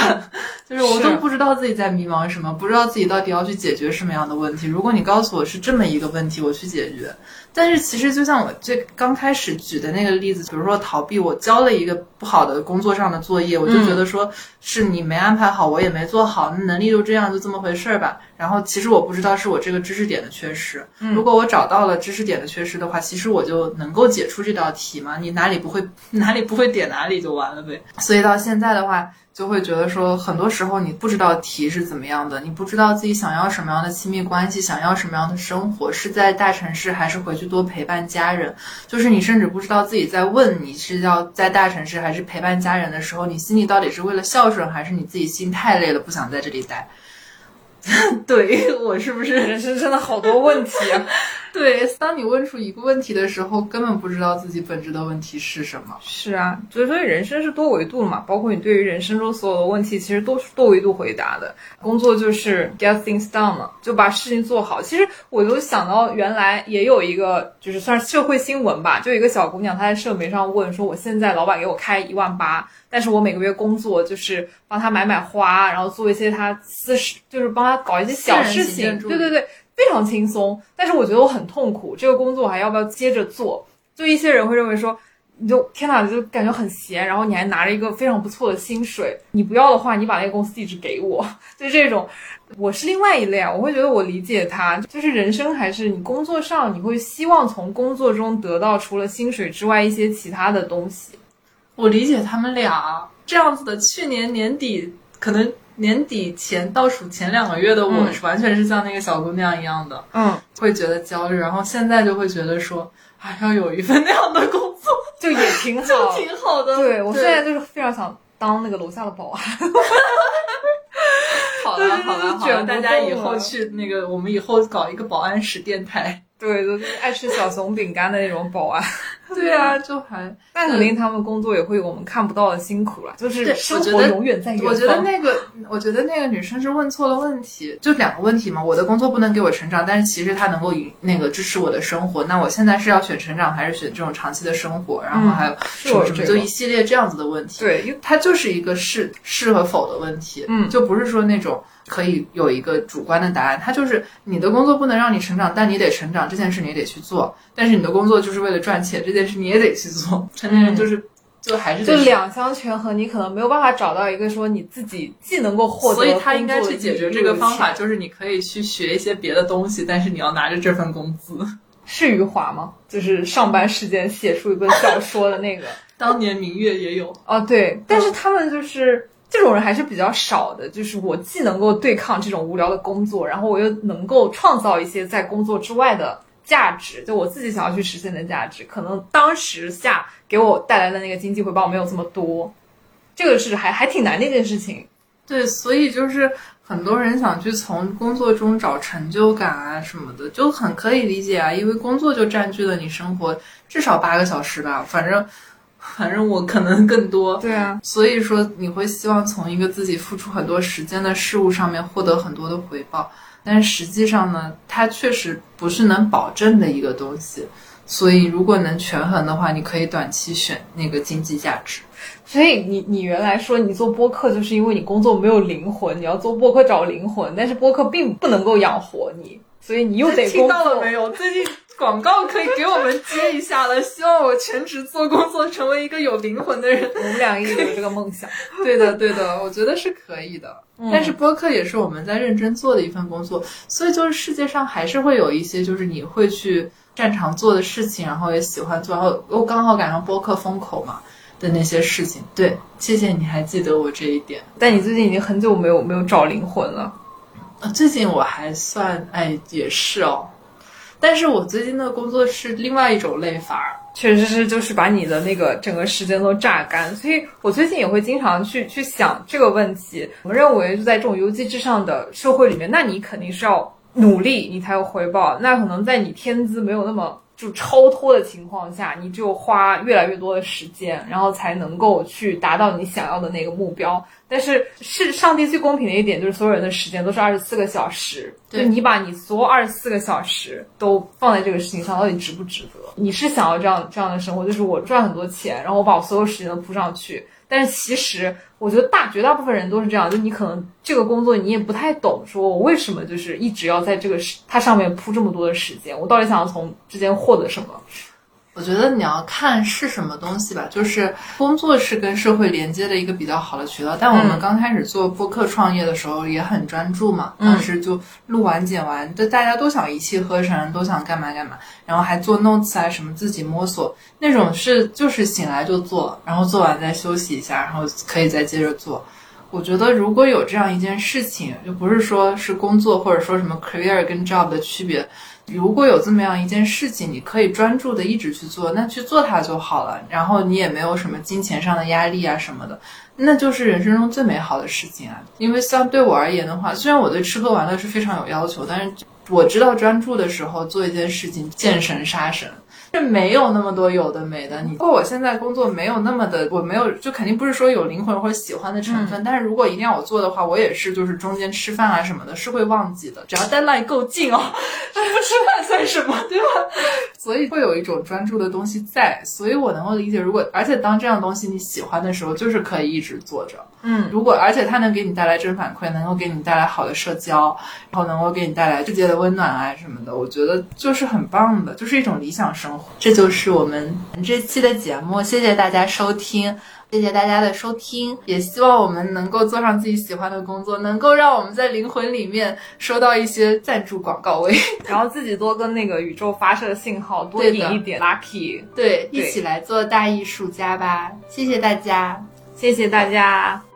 就是我都不知道自己在迷茫什么，不知道自己到底要去解决什么样的问题。如果你告诉我是这么一个问题，我去解决。但是其实就像我最刚开始举的那个例子，比如说逃避，我交了一个不好的工作上的作业，我就觉得说是你没安排好，我也没做好，那能力就这样，就这么回事儿吧。然后其实我不知道是我这个知识点的缺失。如果我找到了知识点的缺失的话，其实我就能够解出这道题嘛。你哪里不会，哪里不会点哪里就完了呗。所以到现在的话。就会觉得说，很多时候你不知道题是怎么样的，你不知道自己想要什么样的亲密关系，想要什么样的生活，是在大城市还是回去多陪伴家人。就是你甚至不知道自己在问你是要在大城市还是陪伴家人的时候，你心里到底是为了孝顺，还是你自己心太累了不想在这里待？对我是不是人生真的好多问题啊？对，当你问出一个问题的时候，根本不知道自己本质的问题是什么。是啊，所以所以人生是多维度的嘛，包括你对于人生中所有的问题，其实都是多维度回答的。工作就是 get things done 嘛，就把事情做好。其实我就想到，原来也有一个，就是算是社会新闻吧，就一个小姑娘，她在社媒上问说，我现在老板给我开一万八，但是我每个月工作就是帮他买买花，然后做一些他私事，就是帮他搞一些小事情。对对对。非常轻松，但是我觉得我很痛苦。这个工作我还要不要接着做？就一些人会认为说，你就天哪，就感觉很闲，然后你还拿着一个非常不错的薪水，你不要的话，你把那个公司地址给我。就这种，我是另外一类啊。我会觉得我理解他，就是人生还是你工作上，你会希望从工作中得到除了薪水之外一些其他的东西。我理解他们俩这样子的。去年年底可能。年底前倒数前两个月的我，是完全是像那个小姑娘一样的，嗯，会觉得焦虑，然后现在就会觉得说，还要有一份那样的工作，就也挺好，就挺好的。对我现在就是非常想当那个楼下的保安。好了好了好了，大家以后去那个，我们以后搞一个保安室电台。对，就是爱吃小熊饼干的那种保安。对啊，就还，那肯定他们工作也会有我们看不到的辛苦了。就是生活永远在远方。我觉得那个，我觉得那个女生是问错了问题，就两个问题嘛。我的工作不能给我成长，但是其实它能够以那个支持我的生活。那我现在是要选成长，还是选这种长期的生活？然后还有什么什么，就一系列这样子的问题。对，因为它就是一个是是和否的问题。嗯，就不是说那种。可以有一个主观的答案，它就是你的工作不能让你成长，但你得成长，这件事你得去做。但是你的工作就是为了赚钱，这件事你也得去做。成年人就是就还是就两相权衡，你可能没有办法找到一个说你自己既能够获得，所以他应该去解决这个方法，就是你可以去学一些别的东西，但是你要拿着这份工资。是余华吗？就是上班时间写出一本小说的那个，当年明月也有哦，对，但是他们就是。这种人还是比较少的，就是我既能够对抗这种无聊的工作，然后我又能够创造一些在工作之外的价值，就我自己想要去实现的价值，可能当时下给我带来的那个经济回报没有这么多，这个是还还挺难的一件事情。对，所以就是很多人想去从工作中找成就感啊什么的，就很可以理解啊，因为工作就占据了你生活至少八个小时吧，反正。反正我可能更多，对啊，所以说你会希望从一个自己付出很多时间的事物上面获得很多的回报，但是实际上呢，它确实不是能保证的一个东西。所以如果能权衡的话，你可以短期选那个经济价值。所以你你原来说你做播客就是因为你工作没有灵魂，你要做播客找灵魂，但是播客并不能够养活你，所以你又得听到了没有？最近。广告可以给我们接一下了，希望我全职做工作，成为一个有灵魂的人。我们俩也有这个梦想。对的，对的，我觉得是可以的。但是播客也是我们在认真做的一份工作，所以就是世界上还是会有一些就是你会去擅长做的事情，然后也喜欢做，然后又刚好赶上播客风口嘛的那些事情。对，谢谢你还记得我这一点。但你最近已经很久没有没有找灵魂了。最近我还算哎，也是哦。但是我最近的工作是另外一种累法，确实是就是把你的那个整个时间都榨干，所以我最近也会经常去去想这个问题。我们认为就在这种游击至上的社会里面，那你肯定是要努力，你才有回报。那可能在你天资没有那么。就超脱的情况下，你就花越来越多的时间，然后才能够去达到你想要的那个目标。但是是上帝最公平的一点，就是所有人的时间都是二十四个小时。就你把你所有二十四个小时都放在这个事情上，到底值不值得？你是想要这样这样的生活，就是我赚很多钱，然后我把我所有时间都扑上去。但是其实，我觉得大绝大部分人都是这样，就你可能这个工作你也不太懂，说我为什么就是一直要在这个它上面铺这么多的时间，我到底想要从之间获得什么？我觉得你要看是什么东西吧，就是工作是跟社会连接的一个比较好的渠道。但我们刚开始做播客创业的时候也很专注嘛，当时就录完剪完，就大家都想一气呵成，都想干嘛干嘛，然后还做 notes 啊什么，自己摸索那种是就是醒来就做，然后做完再休息一下，然后可以再接着做。我觉得如果有这样一件事情，就不是说是工作或者说什么 career 跟 job 的区别。如果有这么样一件事情，你可以专注的一直去做，那去做它就好了。然后你也没有什么金钱上的压力啊什么的，那就是人生中最美好的事情啊。因为相对我而言的话，虽然我对吃喝玩乐是非常有要求，但是我知道专注的时候做一件事情，见神杀神。是没有那么多有的没的。你不过我现在工作没有那么的，我没有就肯定不是说有灵魂或者喜欢的成分。但是如果一定要我做的话，我也是就是中间吃饭啊什么的，是会忘记的。只要 deadline 够近哦，不吃饭算什么，对吧？所以会有一种专注的东西在，所以我能够理解。如果而且当这样东西你喜欢的时候，就是可以一直做着。嗯，如果而且它能给你带来正反馈，能够给你带来好的社交，然后能够给你带来世界的温暖啊什么的，我觉得就是很棒的，就是一种理想生活。这就是我们这期的节目，谢谢大家收听，谢谢大家的收听，也希望我们能够做上自己喜欢的工作，能够让我们在灵魂里面收到一些赞助广告位，然后自己多跟那个宇宙发射信号，多引一点 lucky。对，对一起来做大艺术家吧，谢谢大家。谢谢大家。